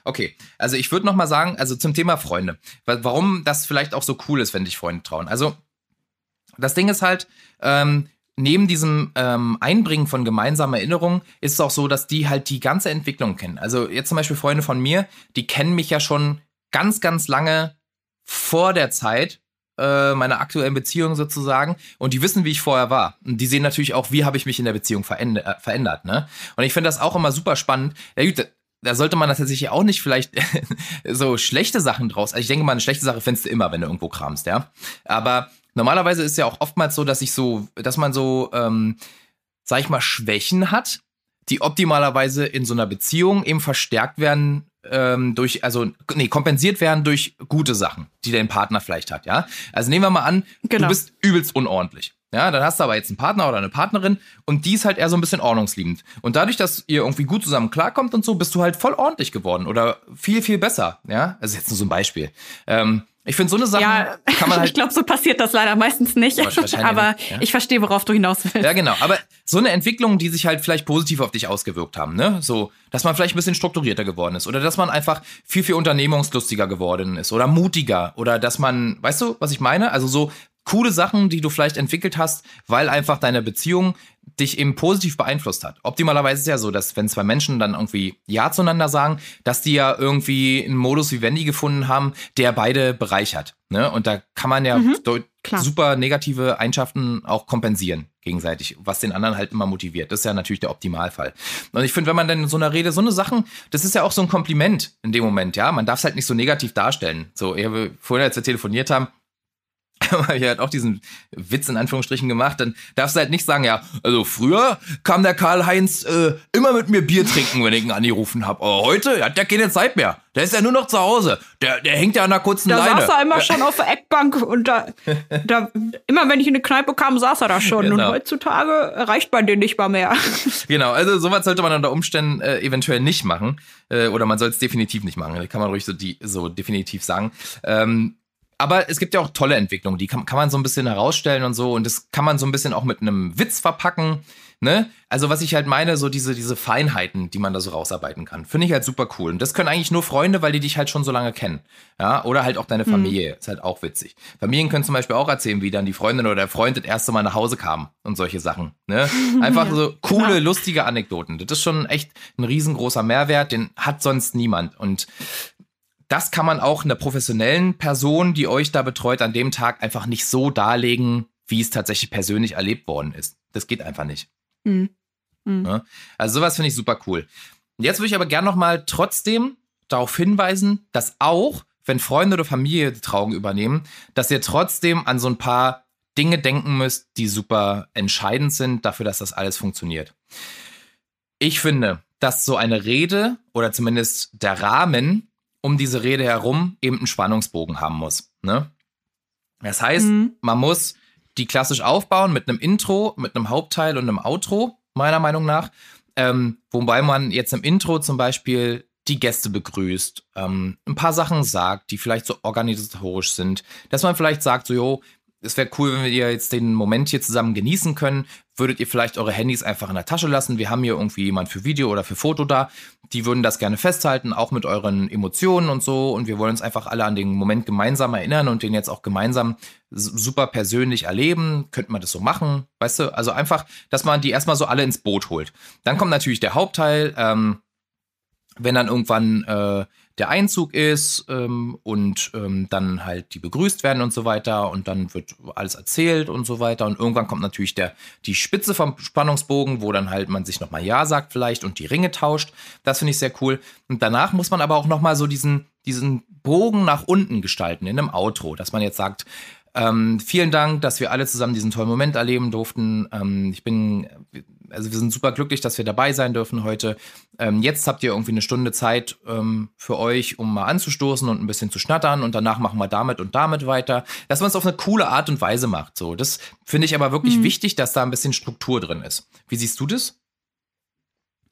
[SPEAKER 2] Okay, also ich würde noch mal sagen, also zum Thema Freunde, Wa- warum das vielleicht auch so cool ist, wenn dich Freunde trauen. Also das Ding ist halt, ähm, neben diesem ähm, Einbringen von gemeinsamen Erinnerungen ist es auch so, dass die halt die ganze Entwicklung kennen. Also jetzt zum Beispiel Freunde von mir, die kennen mich ja schon ganz, ganz lange vor der Zeit äh, meiner aktuellen Beziehung sozusagen und die wissen, wie ich vorher war. Und die sehen natürlich auch, wie habe ich mich in der Beziehung veränd äh, verändert. Ne? Und ich finde das auch immer super spannend. Ja gut, da- sollte man das tatsächlich auch nicht vielleicht so schlechte Sachen draus. Also ich denke mal, eine schlechte Sache findest du immer, wenn du irgendwo kramst, ja. Aber normalerweise ist ja auch oftmals so, dass ich so, dass man so, ähm, sag ich mal, Schwächen hat, die optimalerweise in so einer Beziehung eben verstärkt werden ähm, durch, also nee, kompensiert werden durch gute Sachen, die dein Partner vielleicht hat, ja. Also nehmen wir mal an,
[SPEAKER 1] Genau.
[SPEAKER 2] du bist übelst unordentlich. Ja, dann hast du aber jetzt einen Partner oder eine Partnerin und die ist halt eher so ein bisschen ordnungsliebend. Und dadurch, dass ihr irgendwie gut zusammen klarkommt und so, bist du halt voll ordentlich geworden oder viel, viel besser. Ja, also jetzt nur so ein Beispiel. Ähm, ich finde, so eine Sache
[SPEAKER 1] Ja,
[SPEAKER 2] kann man halt
[SPEAKER 1] ich glaube, so passiert das leider meistens nicht. Aber
[SPEAKER 2] ja.
[SPEAKER 1] ich verstehe, worauf du hinaus willst.
[SPEAKER 2] Ja, genau. Aber so eine Entwicklung, die sich halt vielleicht positiv auf dich ausgewirkt haben, ne? So, dass man vielleicht ein bisschen strukturierter geworden ist oder dass man einfach viel, viel unternehmungslustiger geworden ist oder mutiger oder dass man, weißt du, was ich meine? Also so coole Sachen, die du vielleicht entwickelt hast, weil einfach deine Beziehung dich eben positiv beeinflusst hat. Optimalerweise ist es ja so, dass wenn zwei Menschen dann irgendwie Ja zueinander sagen, dass die ja irgendwie einen Modus vivendi gefunden haben, der beide bereichert. Ne? Und da kann man ja
[SPEAKER 1] klar.
[SPEAKER 2] super negative Eigenschaften auch kompensieren gegenseitig, was den anderen halt immer motiviert. Das ist ja natürlich der Optimalfall. Und ich finde, wenn man dann in so einer Rede so eine Sachen, das ist ja auch so ein Kompliment in dem Moment, ja. Man darf es halt nicht so negativ darstellen. So, vorhin, als wir telefoniert haben, habe ich halt auch diesen Witz in Anführungsstrichen gemacht, dann darfst du halt nicht sagen, ja, also früher kam der Karl-Heinz äh, immer mit mir Bier trinken, wenn ich ihn angerufen habe. Aber heute hat der keine Zeit mehr. Der ist ja nur noch zu Hause. Der, der hängt ja an der kurzen
[SPEAKER 1] Da
[SPEAKER 2] Leine.
[SPEAKER 1] saß er immer schon auf der Eckbank und da, da, immer wenn ich in eine Kneipe kam, saß er da schon. Und
[SPEAKER 2] Genau.
[SPEAKER 1] heutzutage reicht bei denen nicht mal mehr.
[SPEAKER 2] Genau, also sowas sollte man unter Umständen äh, eventuell nicht machen. Äh, oder man soll es definitiv nicht machen. Das kann man ruhig so, die, so definitiv sagen. Ähm, aber es gibt ja auch tolle Entwicklungen, die kann, kann man so ein bisschen herausstellen und so. Und das kann man so ein bisschen auch mit einem Witz verpacken. Ne? Also was ich halt meine, so diese, diese Feinheiten, die man da so rausarbeiten kann, finde ich halt super cool. Und das können eigentlich nur Freunde, weil die dich halt schon so lange kennen. Ja, oder halt auch deine hm. Familie. Hm. Ist halt auch witzig. Familien können zum Beispiel auch erzählen, wie dann die Freundin oder der Freund das erste Mal nach Hause kam und solche Sachen. Ne? Einfach ja, so coole, genau. lustige Anekdoten. Das ist schon echt ein riesengroßer Mehrwert, den hat sonst niemand. Und das kann man auch einer professionellen Person, die euch da betreut, an dem Tag einfach nicht so darlegen, wie es tatsächlich persönlich erlebt worden ist. Das geht einfach nicht. Mhm. Mhm. Also sowas finde ich super cool. Jetzt würde ich aber gerne noch mal trotzdem darauf hinweisen, dass auch, wenn Freunde oder Familie die Trauung übernehmen, dass ihr trotzdem an so ein paar Dinge denken müsst, die super entscheidend sind dafür, dass das alles funktioniert. Ich finde, dass so eine Rede oder zumindest der Rahmen um diese Rede herum eben einen Spannungsbogen haben muss. Ne? Das heißt, mhm. man muss die klassisch aufbauen mit einem Intro, mit einem Hauptteil und einem Outro, meiner Meinung nach. Ähm, wobei man jetzt im Intro zum Beispiel die Gäste begrüßt, ähm, ein paar Sachen sagt, die vielleicht so organisatorisch sind, dass man vielleicht sagt, so, jo, es wäre cool, wenn wir jetzt den Moment hier zusammen genießen können. Würdet ihr vielleicht eure Handys einfach in der Tasche lassen? Wir haben hier irgendwie jemand für Video oder für Foto da. Die würden das gerne festhalten, auch mit euren Emotionen und so. Und wir wollen uns einfach alle an den Moment gemeinsam erinnern und den jetzt auch gemeinsam super persönlich erleben. Könnte man das so machen? Weißt du? Also einfach, dass man die erstmal so alle ins Boot holt. Dann kommt natürlich der Hauptteil. Ähm, wenn dann irgendwann äh, der Einzug ist ähm, und ähm, dann halt die begrüßt werden und so weiter und dann wird alles erzählt und so weiter und irgendwann kommt natürlich der die Spitze vom Spannungsbogen, wo dann halt man sich nochmal ja sagt vielleicht und die Ringe tauscht. Das finde ich sehr cool. Und danach muss man aber auch nochmal so diesen diesen Bogen nach unten gestalten in einem Outro, dass man jetzt sagt, ähm, vielen Dank, dass wir alle zusammen diesen tollen Moment erleben durften. Ähm, ich bin also wir sind super glücklich, dass wir dabei sein dürfen heute. Ähm, jetzt habt ihr irgendwie eine Stunde Zeit ähm, für euch, um mal anzustoßen und ein bisschen zu schnattern und danach machen wir damit und damit weiter. Dass man es auf eine coole Art und Weise macht. So, das finde ich aber wirklich mhm. wichtig, dass da ein bisschen Struktur drin ist. Wie siehst du das?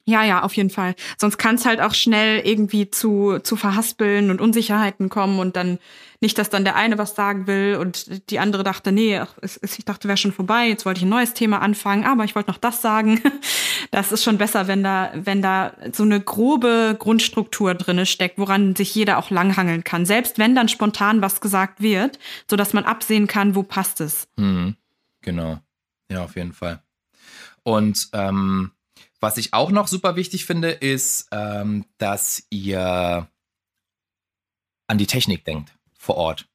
[SPEAKER 1] Ja, ja, auf jeden Fall. Sonst kann es halt auch schnell irgendwie zu, zu Verhaspeln und Unsicherheiten kommen und dann nicht, dass dann der eine was sagen will und die andere dachte, nee, ich dachte, wäre schon vorbei, jetzt wollte ich ein neues Thema anfangen, aber ich wollte noch das sagen. Das ist schon besser, wenn da, wenn da so eine grobe Grundstruktur drinne steckt, woran sich jeder auch langhangeln kann. Selbst wenn dann spontan was gesagt wird, so dass man absehen kann, wo passt es.
[SPEAKER 2] Mhm, genau. Ja, auf jeden Fall. Und ähm, was ich auch noch super wichtig finde, ist, ähm, dass ihr an die Technik denkt vor Ort.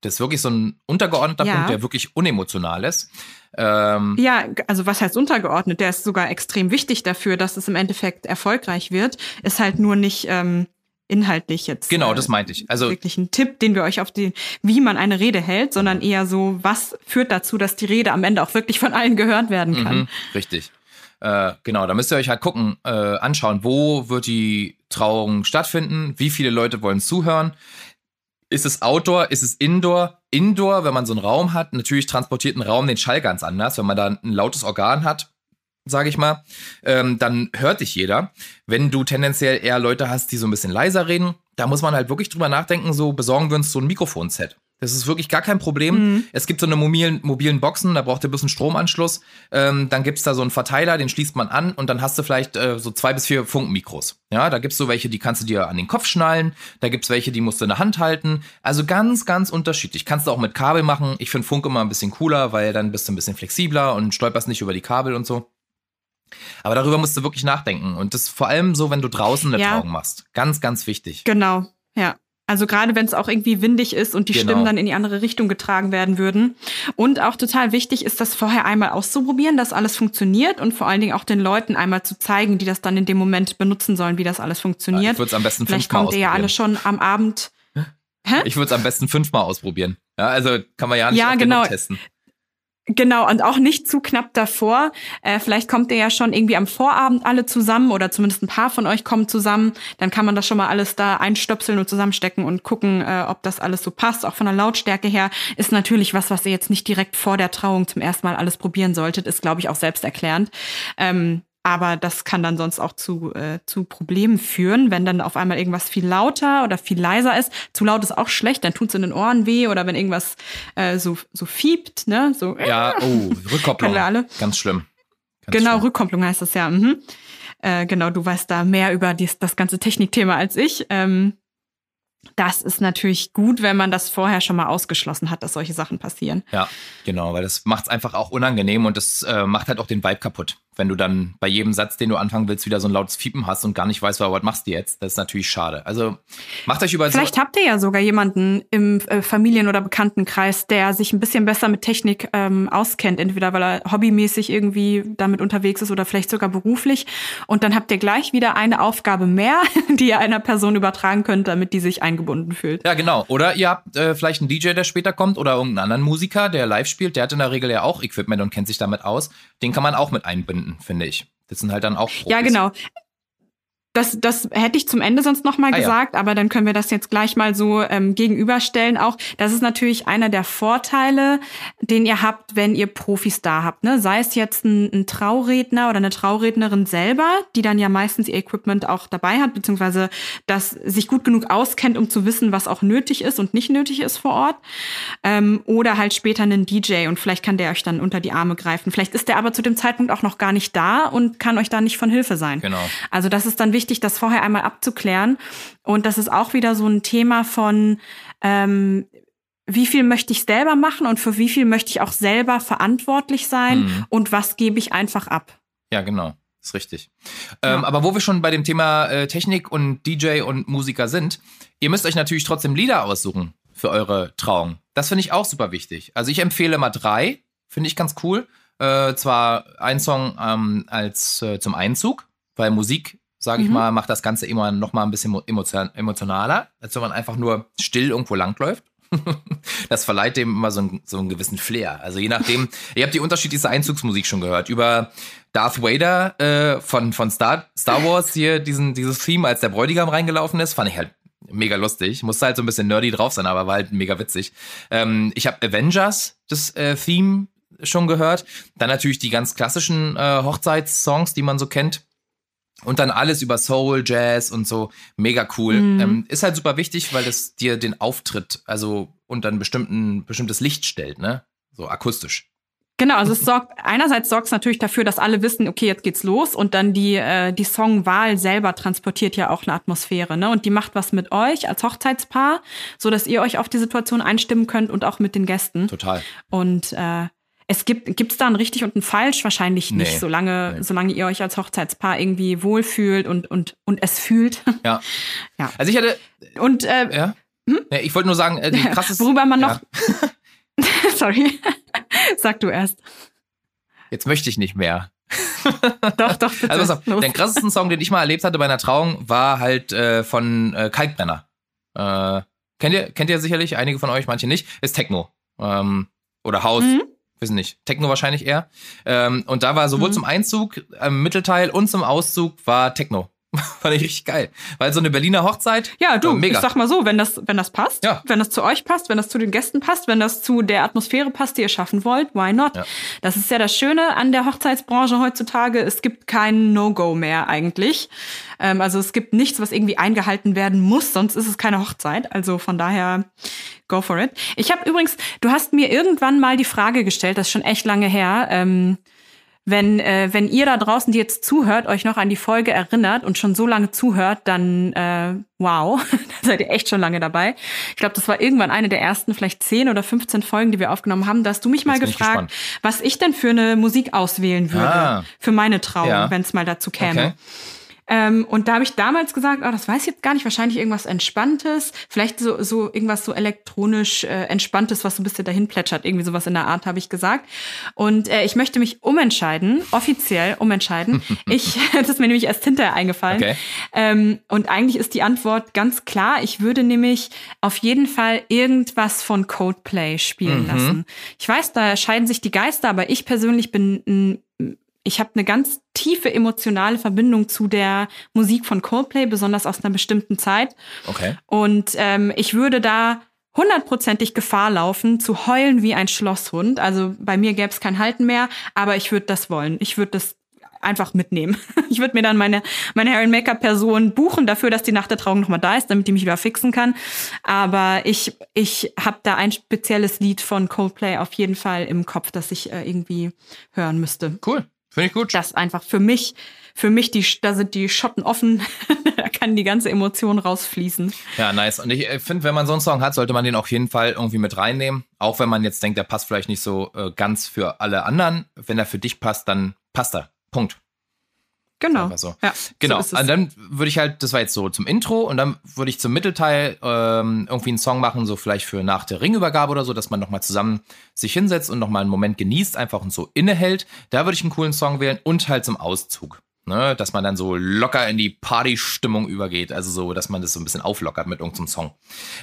[SPEAKER 2] Das ist wirklich so ein untergeordneter ja. Punkt, der wirklich unemotional ist.
[SPEAKER 1] Ähm, ja, also was heißt untergeordnet? Der ist sogar extrem wichtig dafür, dass es im Endeffekt erfolgreich wird. Ist halt nur nicht ähm, inhaltlich jetzt.
[SPEAKER 2] Genau, das meinte ich.
[SPEAKER 1] Also wirklich ein Tipp, den wir euch auf die, wie man eine Rede hält, sondern eher so, was führt dazu, dass die Rede am Ende auch wirklich von allen gehört werden kann. Mhm,
[SPEAKER 2] richtig. Äh, genau, da müsst ihr euch halt gucken, äh, anschauen, wo wird die Trauung stattfinden, wie viele Leute wollen zuhören. Ist es Outdoor, ist es Indoor? Indoor, wenn man so einen Raum hat, natürlich transportiert ein Raum den Schall ganz anders. Wenn man da ein lautes Organ hat, sage ich mal, ähm, dann hört dich jeder. Wenn du tendenziell eher Leute hast, die so ein bisschen leiser reden, da muss man halt wirklich drüber nachdenken, so besorgen wir uns so ein Mikrofonset. Das ist wirklich gar kein Problem. Mhm. Es gibt so eine mobilen, mobilen Boxen, da braucht ihr bloß einen Stromanschluss. Ähm, dann gibt's da so einen Verteiler, den schließt man an und dann hast du vielleicht äh, so zwei bis vier Funkmikros. Ja, da gibt's so welche, die kannst du dir an den Kopf schnallen. Da gibt's welche, die musst du in der Hand halten. Also ganz, ganz unterschiedlich. Kannst du auch mit Kabel machen. Ich finde Funk immer ein bisschen cooler, weil dann bist du ein bisschen flexibler und stolperst nicht über die Kabel und so. Aber darüber musst du wirklich nachdenken. Und das vor allem so, wenn du draußen eine ja. Trauung machst. Ganz, ganz wichtig.
[SPEAKER 1] Genau, ja. Also gerade wenn es auch irgendwie windig ist und die genau. Stimmen dann in die andere Richtung getragen werden würden. Und auch total wichtig ist, das vorher einmal auszuprobieren, dass alles funktioniert und vor allen Dingen auch den Leuten einmal zu zeigen, die das dann in dem Moment benutzen sollen, wie das alles funktioniert. Ja, ich
[SPEAKER 2] würde es am besten
[SPEAKER 1] Vielleicht kommt ihr ja alle schon am Abend.
[SPEAKER 2] Hä? Ich würde es am besten fünfmal ausprobieren. Ja, also kann man ja nicht
[SPEAKER 1] ja, genau. testen. Genau, und auch nicht zu knapp davor. Äh, vielleicht kommt ihr ja schon irgendwie am Vorabend alle zusammen oder zumindest ein paar von euch kommen zusammen. Dann kann man das schon mal alles da einstöpseln und zusammenstecken und gucken, äh, ob das alles so passt. Auch von der Lautstärke her ist natürlich was, was ihr jetzt nicht direkt vor der Trauung zum ersten Mal alles probieren solltet. Ist, glaube ich, auch selbsterklärend. Ähm, aber das kann dann sonst auch zu, äh, zu Problemen führen, wenn dann auf einmal irgendwas viel lauter oder viel leiser ist. Zu laut ist auch schlecht, dann tut es in den Ohren weh oder wenn irgendwas äh, so, so fiebt, ne? So,
[SPEAKER 2] ja, oh, Rückkopplung. Ganz schlimm. Ganz
[SPEAKER 1] genau,
[SPEAKER 2] schlimm.
[SPEAKER 1] Rückkopplung heißt das ja. Mhm. Äh, genau, du weißt da mehr über dies, das ganze Technikthema als ich. Ähm, das ist natürlich gut, wenn man das vorher schon mal ausgeschlossen hat, dass solche Sachen passieren.
[SPEAKER 2] Ja, genau, weil das macht es einfach auch unangenehm und das äh, macht halt auch den Vibe kaputt wenn du dann bei jedem Satz, den du anfangen willst, wieder so ein lautes Fiepen hast und gar nicht weißt, was machst du jetzt, das ist natürlich schade. Also macht euch über
[SPEAKER 1] Vielleicht
[SPEAKER 2] so
[SPEAKER 1] habt ihr ja sogar jemanden im äh, Familien- oder Bekanntenkreis, der sich ein bisschen besser mit Technik ähm, auskennt, entweder weil er hobbymäßig irgendwie damit unterwegs ist oder vielleicht sogar beruflich. Und dann habt ihr gleich wieder eine Aufgabe mehr, die ihr einer Person übertragen könnt, damit die sich eingebunden fühlt.
[SPEAKER 2] Ja, genau. Oder ihr habt äh, vielleicht einen DJ, der später kommt oder irgendeinen anderen Musiker, der live spielt. Der hat in der Regel ja auch Equipment und kennt sich damit aus. Den kann man auch mit einbinden finden, finde ich. Das sind halt dann auch Profis.
[SPEAKER 1] Ja, genau. Das, das hätte ich zum Ende sonst noch mal
[SPEAKER 2] Ah, ja.
[SPEAKER 1] gesagt, aber dann können wir das jetzt gleich mal so ähm, gegenüberstellen. Auch das ist natürlich einer der Vorteile, den ihr habt, wenn ihr Profis da habt. Ne? Sei es jetzt ein, ein Trauredner oder eine Traurednerin selber, die dann ja meistens ihr Equipment auch dabei hat, beziehungsweise das sich gut genug auskennt, um zu wissen, was auch nötig ist und nicht nötig ist vor Ort. Ähm, oder halt später einen DJ und vielleicht kann der euch dann unter die Arme greifen. Vielleicht ist der aber zu dem Zeitpunkt auch noch gar nicht da und kann euch da nicht von Hilfe sein.
[SPEAKER 2] Genau.
[SPEAKER 1] Also das ist dann wichtig, das vorher einmal abzuklären. Und das ist auch wieder so ein Thema von, ähm, wie viel möchte ich selber machen und für wie viel möchte ich auch selber verantwortlich sein
[SPEAKER 2] Mhm.
[SPEAKER 1] und was gebe ich einfach ab.
[SPEAKER 2] Ja, genau. Ist richtig. Ähm, aber wo wir schon bei dem Thema äh, Technik und DJ und Musiker sind, ihr müsst euch natürlich trotzdem Lieder aussuchen für eure Trauung. Das finde ich auch super wichtig. Also ich empfehle mal drei, finde ich ganz cool. Äh, zwar ein Song ähm, als äh, zum Einzug, weil Musik, sage ich
[SPEAKER 1] Mhm.
[SPEAKER 2] mal, macht das Ganze immer noch mal ein bisschen mo- emotion emotionaler, als wenn man einfach nur still irgendwo langläuft. Das verleiht dem immer so einen, so einen gewissen Flair. Also je nachdem, ihr habt die unterschiedlichste Einzugsmusik schon gehört. Über Darth Vader äh, von, von Star, Star Wars hier, diesen, dieses Theme, als der Bräutigam reingelaufen ist, fand ich halt mega lustig. Musste halt so ein bisschen nerdy drauf sein, aber war halt mega witzig. Ähm, ich habe Avengers, das äh, Theme, schon gehört. Dann natürlich die ganz klassischen äh, Hochzeitssongs, die man so kennt. Und dann alles über Soul, Jazz und so. Mega cool.
[SPEAKER 1] Mhm.
[SPEAKER 2] Ähm, ist halt super wichtig, weil das dir den Auftritt, also unter ein bestimmten, bestimmtes Licht stellt, ne? So akustisch.
[SPEAKER 1] Genau, also es sorgt, einerseits sorgt es natürlich dafür, dass alle wissen, okay, jetzt geht's los und dann die, äh, die Songwahl selber transportiert ja auch eine Atmosphäre, ne? Und die macht was mit euch als Hochzeitspaar, so dass ihr euch auf die Situation einstimmen könnt und auch mit den Gästen.
[SPEAKER 2] Total.
[SPEAKER 1] Und äh, es gibt gibt's da ein richtig und ein falsch wahrscheinlich nicht,
[SPEAKER 2] Nee.
[SPEAKER 1] solange
[SPEAKER 2] Nee.
[SPEAKER 1] solange ihr euch als Hochzeitspaar irgendwie wohlfühlt und und und es fühlt.
[SPEAKER 2] Ja.
[SPEAKER 1] Ja.
[SPEAKER 2] Also ich hatte,
[SPEAKER 1] Und äh,
[SPEAKER 2] ja. Ja, ich wollte nur sagen, äh, die krasseste.
[SPEAKER 1] worüber man noch, sorry, sag du erst.
[SPEAKER 2] jetzt möchte ich nicht mehr.
[SPEAKER 1] Doch, doch, bitte.
[SPEAKER 2] Also pass auf, den krassesten Song, den ich mal erlebt hatte bei einer Trauung, war halt äh, von äh, Kalkbrenner. Äh, kennt ihr, kennt ihr sicherlich, einige von euch, manche nicht, ist Techno. Ähm, oder House,
[SPEAKER 1] Mhm.
[SPEAKER 2] Wissen nicht. Techno wahrscheinlich eher. Ähm, und da war sowohl
[SPEAKER 1] Mhm.
[SPEAKER 2] zum Einzug, im Mittelteil und zum Auszug war Techno. Fand ich richtig geil. Weil so eine Berliner Hochzeit.
[SPEAKER 1] Ja, du,
[SPEAKER 2] äh, mega.
[SPEAKER 1] ich sag mal so, wenn das, wenn das passt,
[SPEAKER 2] Ja.
[SPEAKER 1] wenn das zu euch passt, wenn das zu den Gästen passt, wenn das zu der Atmosphäre passt, die ihr schaffen wollt, why not?
[SPEAKER 2] Ja.
[SPEAKER 1] Das ist ja das Schöne an der Hochzeitsbranche heutzutage. Es gibt kein No-Go mehr eigentlich. Ähm, also es gibt nichts, was irgendwie eingehalten werden muss, sonst ist es keine Hochzeit. Also von daher, go for it. Ich habe übrigens, du hast mir irgendwann mal die Frage gestellt, das ist schon echt lange her, ähm, wenn, äh, wenn ihr da draußen, die jetzt zuhört, euch noch an die Folge erinnert und schon so lange zuhört, dann äh, wow, da seid ihr echt schon lange dabei. Ich glaube, das war irgendwann eine der ersten, vielleicht 10 oder 15 Folgen, die wir aufgenommen haben. Da hast du mich mal
[SPEAKER 2] bin ich
[SPEAKER 1] gefragt, was ich denn für eine Musik auswählen würde
[SPEAKER 2] Ah.
[SPEAKER 1] für meine Trauung,
[SPEAKER 2] Ja.
[SPEAKER 1] wenn es mal dazu käme.
[SPEAKER 2] Okay.
[SPEAKER 1] Ähm, und da habe ich damals gesagt, oh, das weiß ich jetzt gar nicht, wahrscheinlich irgendwas Entspanntes, vielleicht so, so irgendwas so elektronisch äh, Entspanntes, was so ein bisschen dahin plätschert, irgendwie sowas in der Art, habe ich gesagt. Und äh, ich möchte mich umentscheiden, offiziell umentscheiden. ich, das ist mir nämlich erst hinterher eingefallen.
[SPEAKER 2] Okay.
[SPEAKER 1] Ähm, und eigentlich ist die Antwort ganz klar. Ich würde nämlich auf jeden Fall irgendwas von Coldplay spielen
[SPEAKER 2] Mhm.
[SPEAKER 1] lassen. Ich weiß, da scheiden sich die Geister, aber ich persönlich bin ein ich habe eine ganz tiefe emotionale Verbindung zu der Musik von Coldplay, besonders aus einer bestimmten Zeit.
[SPEAKER 2] Okay.
[SPEAKER 1] Und ähm, ich würde da hundertprozentig Gefahr laufen, zu heulen wie ein Schlosshund. Also bei mir gäbe es kein Halten mehr, aber ich würde das wollen. Ich würde das einfach mitnehmen. Ich würde mir dann meine, meine Hair Make-up Person buchen dafür, dass die nach der Trauung nochmal da ist, damit die mich wieder fixen kann. Aber ich, ich habe da ein spezielles Lied von Coldplay auf jeden Fall im Kopf, das ich äh, irgendwie hören müsste.
[SPEAKER 2] Cool. Finde ich gut.
[SPEAKER 1] Das einfach für mich, für mich, die, da sind die Schotten offen, da kann die ganze Emotion rausfließen.
[SPEAKER 2] Ja, nice. Und ich äh, finde, wenn man so einen Song hat, sollte man den auf jeden Fall irgendwie mit reinnehmen. Auch wenn man jetzt denkt, der passt vielleicht nicht so äh, ganz für alle anderen. Wenn er für dich passt, dann passt er. Punkt.
[SPEAKER 1] Genau.
[SPEAKER 2] So. Ja, genau. So und dann würde ich halt, das war jetzt so zum Intro und dann würde ich zum Mittelteil ähm, irgendwie einen Song machen, so vielleicht für nach der Ringübergabe oder so, dass man nochmal zusammen sich hinsetzt und nochmal einen Moment genießt, einfach und so innehält. Da würde ich einen coolen Song wählen und halt zum Auszug. Ne, dass man dann so locker in die Partystimmung übergeht, also so, dass man das so ein bisschen auflockert mit irgendeinem Song.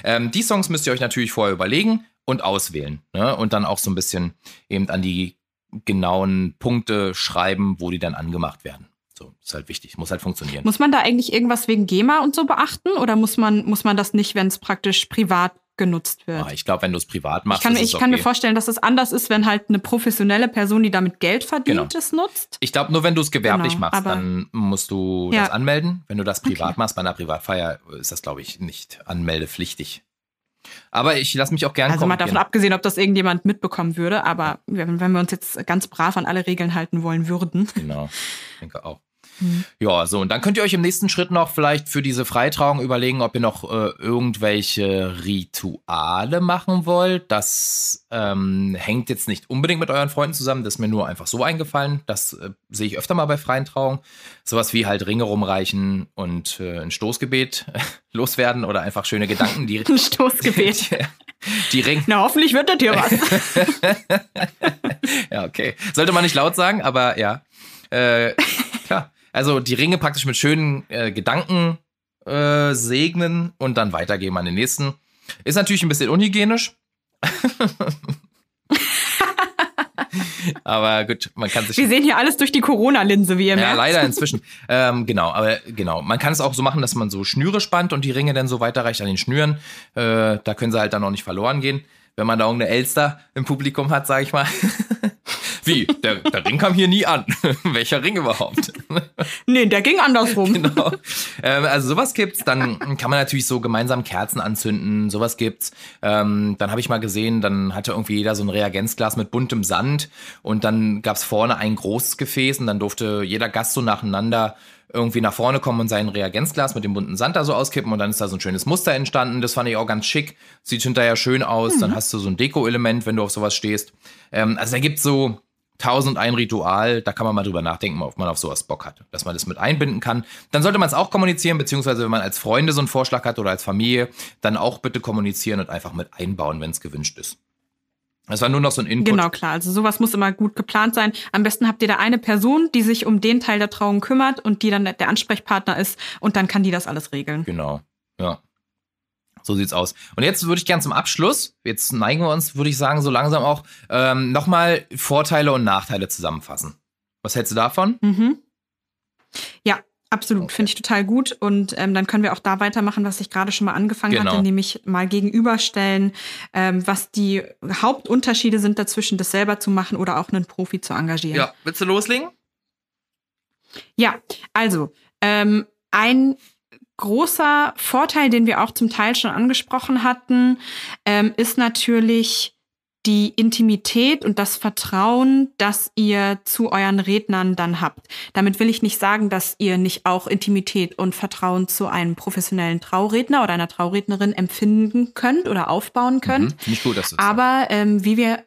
[SPEAKER 2] Ähm, die Songs müsst ihr euch natürlich vorher überlegen und auswählen ne? und dann auch so ein bisschen eben an die genauen Punkte schreiben, wo die dann angemacht werden. So, ist halt wichtig, muss halt funktionieren.
[SPEAKER 1] Muss man da eigentlich irgendwas wegen GEMA und so beachten oder muss man, muss man das nicht, wenn es praktisch privat genutzt wird?
[SPEAKER 2] Ah, ich glaube, wenn du es privat machst,
[SPEAKER 1] ich kann, ich okay. kann mir vorstellen, dass es anders ist, wenn halt eine professionelle Person, die damit Geld verdient, genau. es nutzt.
[SPEAKER 2] Ich glaube, nur wenn du es gewerblich genau, machst, dann musst du ja. das anmelden. Wenn du das privat okay. machst, bei einer Privatfeier, ist das, glaube ich, nicht anmeldepflichtig. Aber ich lasse mich auch gerne
[SPEAKER 1] Also mal davon abgesehen, ob das irgendjemand mitbekommen würde, aber wenn, wir uns jetzt ganz brav an alle Regeln halten wollen würden.
[SPEAKER 2] Genau, ich denke auch. Mhm. Ja, so, und dann könnt ihr euch im nächsten Schritt noch vielleicht für diese Freitrauung überlegen, ob ihr noch äh, irgendwelche Rituale machen wollt. Das ähm, hängt jetzt nicht unbedingt mit euren Freunden zusammen, das ist mir nur einfach so eingefallen. Das äh, sehe ich öfter mal bei freien Trauungen. Sowas wie halt Ringe rumreichen und äh, ein Stoßgebet loswerden oder einfach schöne Gedanken.
[SPEAKER 1] Die, ein Stoßgebet.
[SPEAKER 2] Die, die Ring.
[SPEAKER 1] Na, hoffentlich wird das hier was.
[SPEAKER 2] ja, okay. Sollte man nicht laut sagen, aber ja. Äh, klar. Also die Ringe praktisch mit schönen äh, Gedanken äh, segnen und dann weitergeben an den nächsten. Ist natürlich ein bisschen unhygienisch. aber gut, man kann sich.
[SPEAKER 1] Wir sehen hier alles durch die Corona-Linse, wie ihr merkt.
[SPEAKER 2] Ja, leider inzwischen. ähm, genau, aber genau. Man kann es auch so machen, dass man so Schnüre spannt und die Ringe dann so weiterreicht an den Schnüren. Äh, da können sie halt dann auch nicht verloren gehen, wenn man da irgendeine Elster im Publikum hat, sag ich mal. Wie? Der, der Ring kam hier nie an. Welcher Ring überhaupt?
[SPEAKER 1] nee, der ging andersrum.
[SPEAKER 2] Genau. Ähm, also sowas gibt's. Dann kann man natürlich so gemeinsam Kerzen anzünden. Sowas gibt's. Ähm, dann habe ich mal gesehen, dann hatte irgendwie jeder so ein Reagenzglas mit buntem Sand und dann gab's vorne ein großes Gefäß und dann durfte jeder Gast so nacheinander irgendwie nach vorne kommen und sein Reagenzglas mit dem bunten Sand da so auskippen und dann ist da so ein schönes Muster entstanden. Das fand ich auch ganz schick. Sieht hinterher schön aus. Mhm. Dann hast du so ein Deko-Element, wenn du auf sowas stehst. Ähm, also da gibt's so tausend ein Ritual, da kann man mal drüber nachdenken, ob man auf sowas Bock hat, dass man das mit einbinden kann. Dann sollte man es auch kommunizieren, beziehungsweise wenn man als Freunde so einen Vorschlag hat oder als Familie, dann auch bitte kommunizieren und einfach mit einbauen, wenn es gewünscht ist. Das war nur noch so ein Input.
[SPEAKER 1] Genau, klar. Also sowas muss immer gut geplant sein. Am besten habt ihr da eine Person, die sich um den Teil der Trauung kümmert und die dann der Ansprechpartner ist und dann kann die das alles regeln.
[SPEAKER 2] Genau, ja. So sieht's aus. Und jetzt würde ich gern zum Abschluss, jetzt neigen wir uns, würde ich sagen, so langsam auch, ähm, nochmal Vorteile und Nachteile zusammenfassen. Was hältst du davon?
[SPEAKER 1] Mhm. Ja, absolut. Okay. Finde ich total gut. Und ähm, dann können wir auch da weitermachen, was ich gerade schon mal angefangen genau. hatte, nämlich mal gegenüberstellen, ähm, was die Hauptunterschiede sind dazwischen, das selber zu machen oder auch einen Profi zu engagieren.
[SPEAKER 2] Ja, willst du loslegen?
[SPEAKER 1] Ja, also ähm, ein großer Vorteil, den wir auch zum Teil schon angesprochen hatten, ähm, ist natürlich die Intimität und das Vertrauen, das ihr zu euren Rednern dann habt. Damit will ich nicht sagen, dass ihr nicht auch Intimität und Vertrauen zu einem professionellen Trauredner oder einer Traurednerin empfinden könnt oder aufbauen könnt. Mhm,
[SPEAKER 2] Finde ich gut, dass du
[SPEAKER 1] das Aber ähm, wie wir,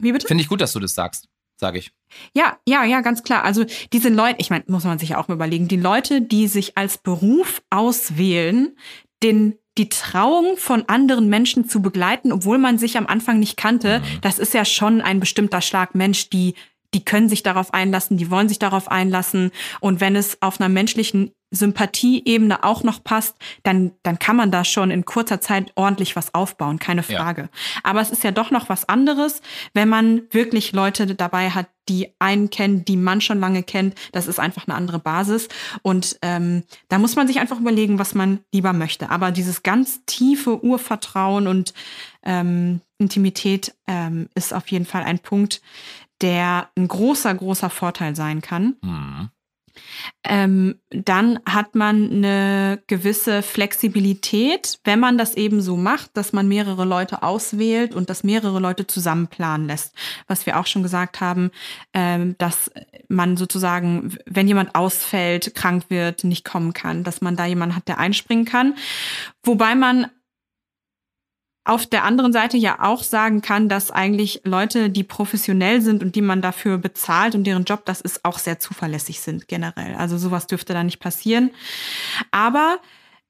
[SPEAKER 1] wie bitte?
[SPEAKER 2] Finde ich gut, dass du das sagst sage ich.
[SPEAKER 1] Ja, ja, ja, ganz klar. Also diese Leute, ich meine, muss man sich ja auch mal überlegen, die Leute, die sich als Beruf auswählen, den die Trauung von anderen Menschen zu begleiten, obwohl man sich am Anfang nicht kannte, mhm. das ist ja schon ein bestimmter Schlag Mensch, die die können sich darauf einlassen, die wollen sich darauf einlassen. Und wenn es auf einer menschlichen Sympathieebene auch noch passt, dann, dann kann man da schon in kurzer Zeit ordentlich was aufbauen, keine Frage. Ja. Aber es ist ja doch noch was anderes, wenn man wirklich Leute dabei hat, die einen kennen, die man schon lange kennt. Das ist einfach eine andere Basis. Und ähm, da muss man sich einfach überlegen, was man lieber möchte. Aber dieses ganz tiefe Urvertrauen und ähm, Intimität ähm, ist auf jeden Fall ein Punkt, der ein großer, großer Vorteil sein kann. Mhm ähm, dann hat man eine gewisse Flexibilität, wenn man das eben so macht, dass man mehrere Leute auswählt und dass mehrere Leute zusammen planen lässt. Was wir auch schon gesagt haben, ähm, dass man sozusagen, wenn jemand ausfällt, krank wird, nicht kommen kann, dass man da jemanden hat, der einspringen kann. Wobei man auf der anderen Seite ja auch sagen kann, dass eigentlich Leute, die professionell sind und die man dafür bezahlt und deren Job das ist, auch sehr zuverlässig sind generell. Also sowas dürfte da nicht passieren. Aber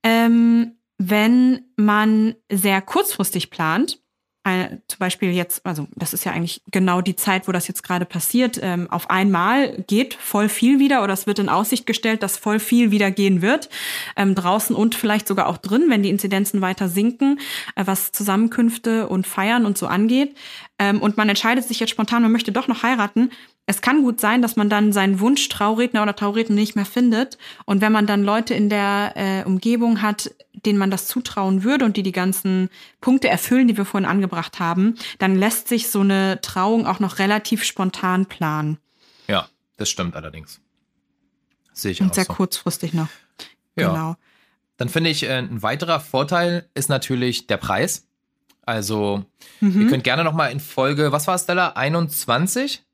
[SPEAKER 1] ähm, wenn man sehr kurzfristig plant, ein, zum Beispiel jetzt, also das ist ja eigentlich genau die Zeit, wo das jetzt gerade passiert, ähm, auf einmal geht voll viel wieder oder es wird in Aussicht gestellt, dass voll viel wieder gehen wird, ähm, draußen und vielleicht sogar auch drin, wenn die Inzidenzen weiter sinken, äh, was Zusammenkünfte und Feiern und so angeht. Ähm, und man entscheidet sich jetzt spontan, man möchte doch noch heiraten, es kann gut sein, dass man dann seinen Wunsch Trauredner oder Trauredner nicht mehr findet. Und wenn man dann Leute in der äh, Umgebung hat, denen man das zutrauen würde und die die ganzen Punkte erfüllen, die wir vorhin angebracht haben, dann lässt sich so eine Trauung auch noch relativ spontan planen.
[SPEAKER 2] Ja, das stimmt allerdings.
[SPEAKER 1] Sehe ich und auch sehr so. kurzfristig noch.
[SPEAKER 2] Ja. Genau. Dann finde ich, äh, ein weiterer Vorteil ist natürlich der Preis. Also, mhm. ihr könnt gerne noch mal in Folge, was war es, Stella? 21?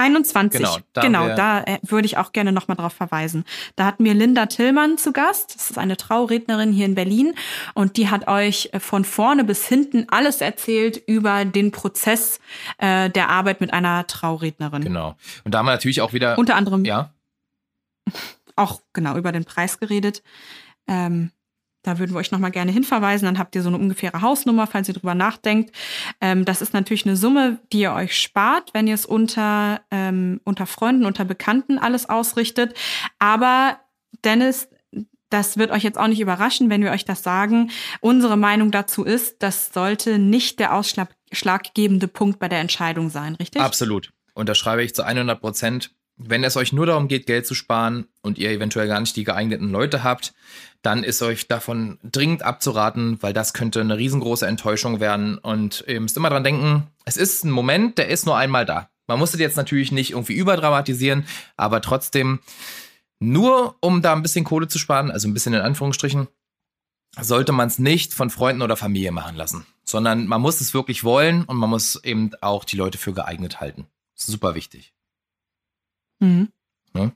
[SPEAKER 1] 21, genau, da, genau, da äh, würde ich auch gerne nochmal drauf verweisen. Da hatten wir Linda Tillmann zu Gast. Das ist eine Traurednerin hier in Berlin und die hat euch äh, von vorne bis hinten alles erzählt über den Prozess äh, der Arbeit mit einer Traurednerin.
[SPEAKER 2] Genau. Und da haben wir natürlich auch wieder.
[SPEAKER 1] Unter anderem.
[SPEAKER 2] Ja.
[SPEAKER 1] Auch genau über den Preis geredet. Ähm, da würden wir euch nochmal gerne hinverweisen. Dann habt ihr so eine ungefähre Hausnummer, falls ihr drüber nachdenkt. Ähm, das ist natürlich eine Summe, die ihr euch spart, wenn ihr es unter, ähm, unter Freunden, unter Bekannten alles ausrichtet. Aber Dennis, das wird euch jetzt auch nicht überraschen, wenn wir euch das sagen. Unsere Meinung dazu ist, das sollte nicht der ausschlaggebende Punkt bei der Entscheidung sein, richtig?
[SPEAKER 2] Absolut. Und da schreibe ich zu 100 Prozent. Wenn es euch nur darum geht, Geld zu sparen und ihr eventuell gar nicht die geeigneten Leute habt, dann ist euch davon dringend abzuraten, weil das könnte eine riesengroße Enttäuschung werden. Und ihr müsst immer dran denken, es ist ein Moment, der ist nur einmal da. Man muss es jetzt natürlich nicht irgendwie überdramatisieren, aber trotzdem, nur um da ein bisschen Kohle zu sparen, also ein bisschen in Anführungsstrichen, sollte man es nicht von Freunden oder Familie machen lassen, sondern man muss es wirklich wollen und man muss eben auch die Leute für geeignet halten. Super wichtig.
[SPEAKER 1] Mhm. Ja?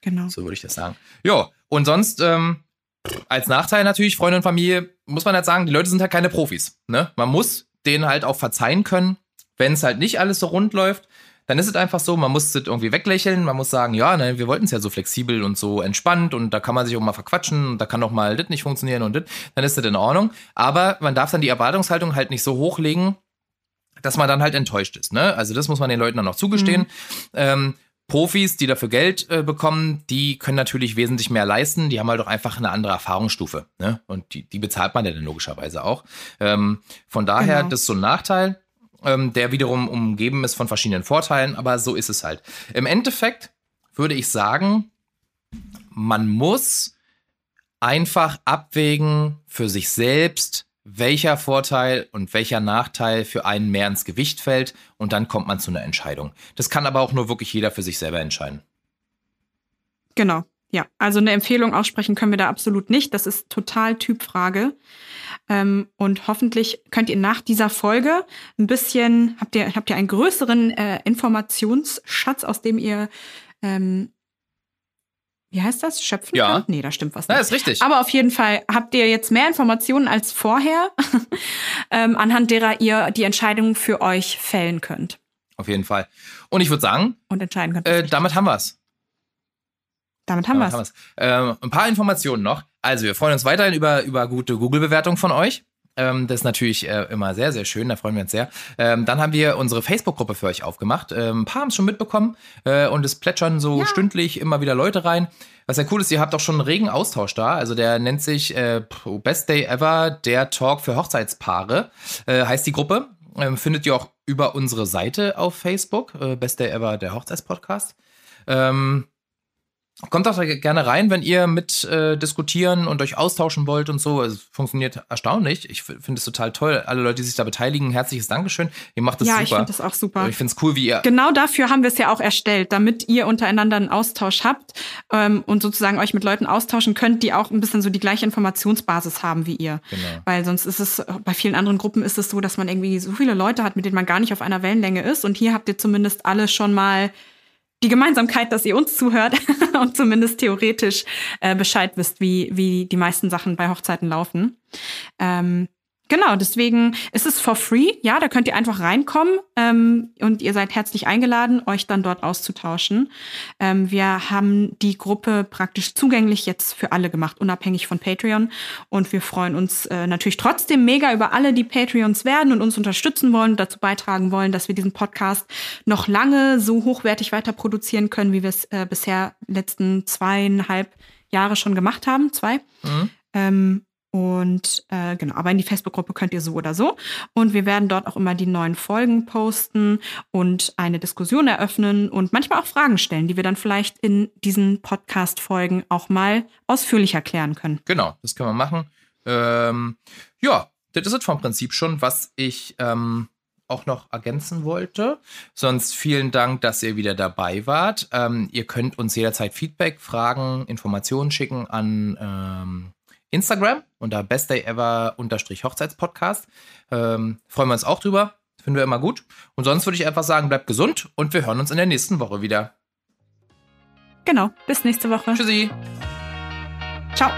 [SPEAKER 1] Genau.
[SPEAKER 2] So würde ich das sagen. Ja, und sonst, ähm, als Nachteil natürlich, Freunde und Familie, muss man halt sagen, die Leute sind halt keine Profis. Ne? Man muss denen halt auch verzeihen können, wenn es halt nicht alles so rund läuft. Dann ist es einfach so, man muss es irgendwie weglächeln, man muss sagen, ja, ne, wir wollten es ja so flexibel und so entspannt und da kann man sich auch mal verquatschen und da kann auch mal das nicht funktionieren und das, dann ist das in Ordnung. Aber man darf dann die Erwartungshaltung halt nicht so hochlegen, dass man dann halt enttäuscht ist. Ne? Also das muss man den Leuten dann auch zugestehen. Mhm. Ähm, Profis, die dafür Geld äh, bekommen, die können natürlich wesentlich mehr leisten. Die haben halt auch einfach eine andere Erfahrungsstufe. Ne? Und die, die bezahlt man ja dann logischerweise auch. Ähm, von daher, genau. das ist so ein Nachteil, ähm, der wiederum umgeben ist von verschiedenen Vorteilen, aber so ist es halt. Im Endeffekt würde ich sagen, man muss einfach abwägen für sich selbst, welcher Vorteil und welcher Nachteil für einen mehr ins Gewicht fällt und dann kommt man zu einer Entscheidung. Das kann aber auch nur wirklich jeder für sich selber entscheiden.
[SPEAKER 1] Genau, ja. Also eine Empfehlung aussprechen können wir da absolut nicht. Das ist total Typfrage. Ähm, und hoffentlich könnt ihr nach dieser Folge ein bisschen, habt ihr, habt ihr einen größeren äh, Informationsschatz, aus dem ihr ähm, wie heißt das? Schöpfen
[SPEAKER 2] ja.
[SPEAKER 1] kann? Nee, da stimmt was
[SPEAKER 2] nicht. Ja, ist richtig.
[SPEAKER 1] Aber auf jeden Fall habt ihr jetzt mehr Informationen als vorher, ähm, anhand derer ihr die Entscheidung für euch fällen könnt.
[SPEAKER 2] Auf jeden Fall. Und ich würde sagen,
[SPEAKER 1] und entscheiden könnt.
[SPEAKER 2] Äh, damit haben wir's.
[SPEAKER 1] Damit haben damit wir's.
[SPEAKER 2] Haben wir's. Ähm, ein paar Informationen noch. Also, wir freuen uns weiterhin über, über gute Google-Bewertungen von euch. Ähm, das ist natürlich äh, immer sehr, sehr schön, da freuen wir uns sehr. Ähm, dann haben wir unsere Facebook-Gruppe für euch aufgemacht. Ähm, ein paar haben es schon mitbekommen äh, und es plätschern so ja. stündlich immer wieder Leute rein. Was ja cool ist, ihr habt auch schon einen regen Austausch da. Also der nennt sich äh, Best Day Ever, der Talk für Hochzeitspaare, äh, heißt die Gruppe. Ähm, findet ihr auch über unsere Seite auf Facebook, äh, Best Day Ever, der Hochzeitspodcast. Ähm, Kommt doch gerne rein, wenn ihr mit äh, diskutieren und euch austauschen wollt und so. Es funktioniert erstaunlich. Ich finde es total toll. Alle Leute, die sich da beteiligen, herzliches Dankeschön. Ihr macht das
[SPEAKER 1] ja,
[SPEAKER 2] super.
[SPEAKER 1] Ja, ich finde das auch super.
[SPEAKER 2] Ich finde es cool, wie ihr.
[SPEAKER 1] Genau dafür haben wir es ja auch erstellt, damit ihr untereinander einen Austausch habt ähm, und sozusagen euch mit Leuten austauschen könnt, die auch ein bisschen so die gleiche Informationsbasis haben wie ihr. Genau. Weil sonst ist es, bei vielen anderen Gruppen ist es so, dass man irgendwie so viele Leute hat, mit denen man gar nicht auf einer Wellenlänge ist. Und hier habt ihr zumindest alle schon mal die Gemeinsamkeit, dass ihr uns zuhört und zumindest theoretisch äh, Bescheid wisst, wie, wie die meisten Sachen bei Hochzeiten laufen. Ähm, Genau, deswegen ist es for free. Ja, da könnt ihr einfach reinkommen ähm, und ihr seid herzlich eingeladen, euch dann dort auszutauschen. Ähm, wir haben die Gruppe praktisch zugänglich jetzt für alle gemacht, unabhängig von Patreon. Und wir freuen uns äh, natürlich trotzdem mega über alle, die Patreons werden und uns unterstützen wollen, dazu beitragen wollen, dass wir diesen Podcast noch lange so hochwertig weiter produzieren können, wie wir es äh, bisher letzten zweieinhalb Jahre schon gemacht haben. Zwei. Mhm. Ähm, und äh, genau, aber in die Facebook-Gruppe könnt ihr so oder so. Und wir werden dort auch immer die neuen Folgen posten und eine Diskussion eröffnen und manchmal auch Fragen stellen, die wir dann vielleicht in diesen Podcast-Folgen auch mal ausführlich erklären können.
[SPEAKER 2] Genau, das können wir machen. Ähm, ja, das ist es vom Prinzip schon, was ich ähm, auch noch ergänzen wollte. Sonst vielen Dank, dass ihr wieder dabei wart. Ähm, ihr könnt uns jederzeit Feedback, Fragen, Informationen schicken an ähm, Instagram unter bestdayever-hochzeitspodcast. Ähm, freuen wir uns auch drüber. Finden wir immer gut. Und sonst würde ich einfach sagen, bleibt gesund und wir hören uns in der nächsten Woche wieder.
[SPEAKER 1] Genau, bis nächste Woche.
[SPEAKER 2] Tschüssi.
[SPEAKER 1] Ciao.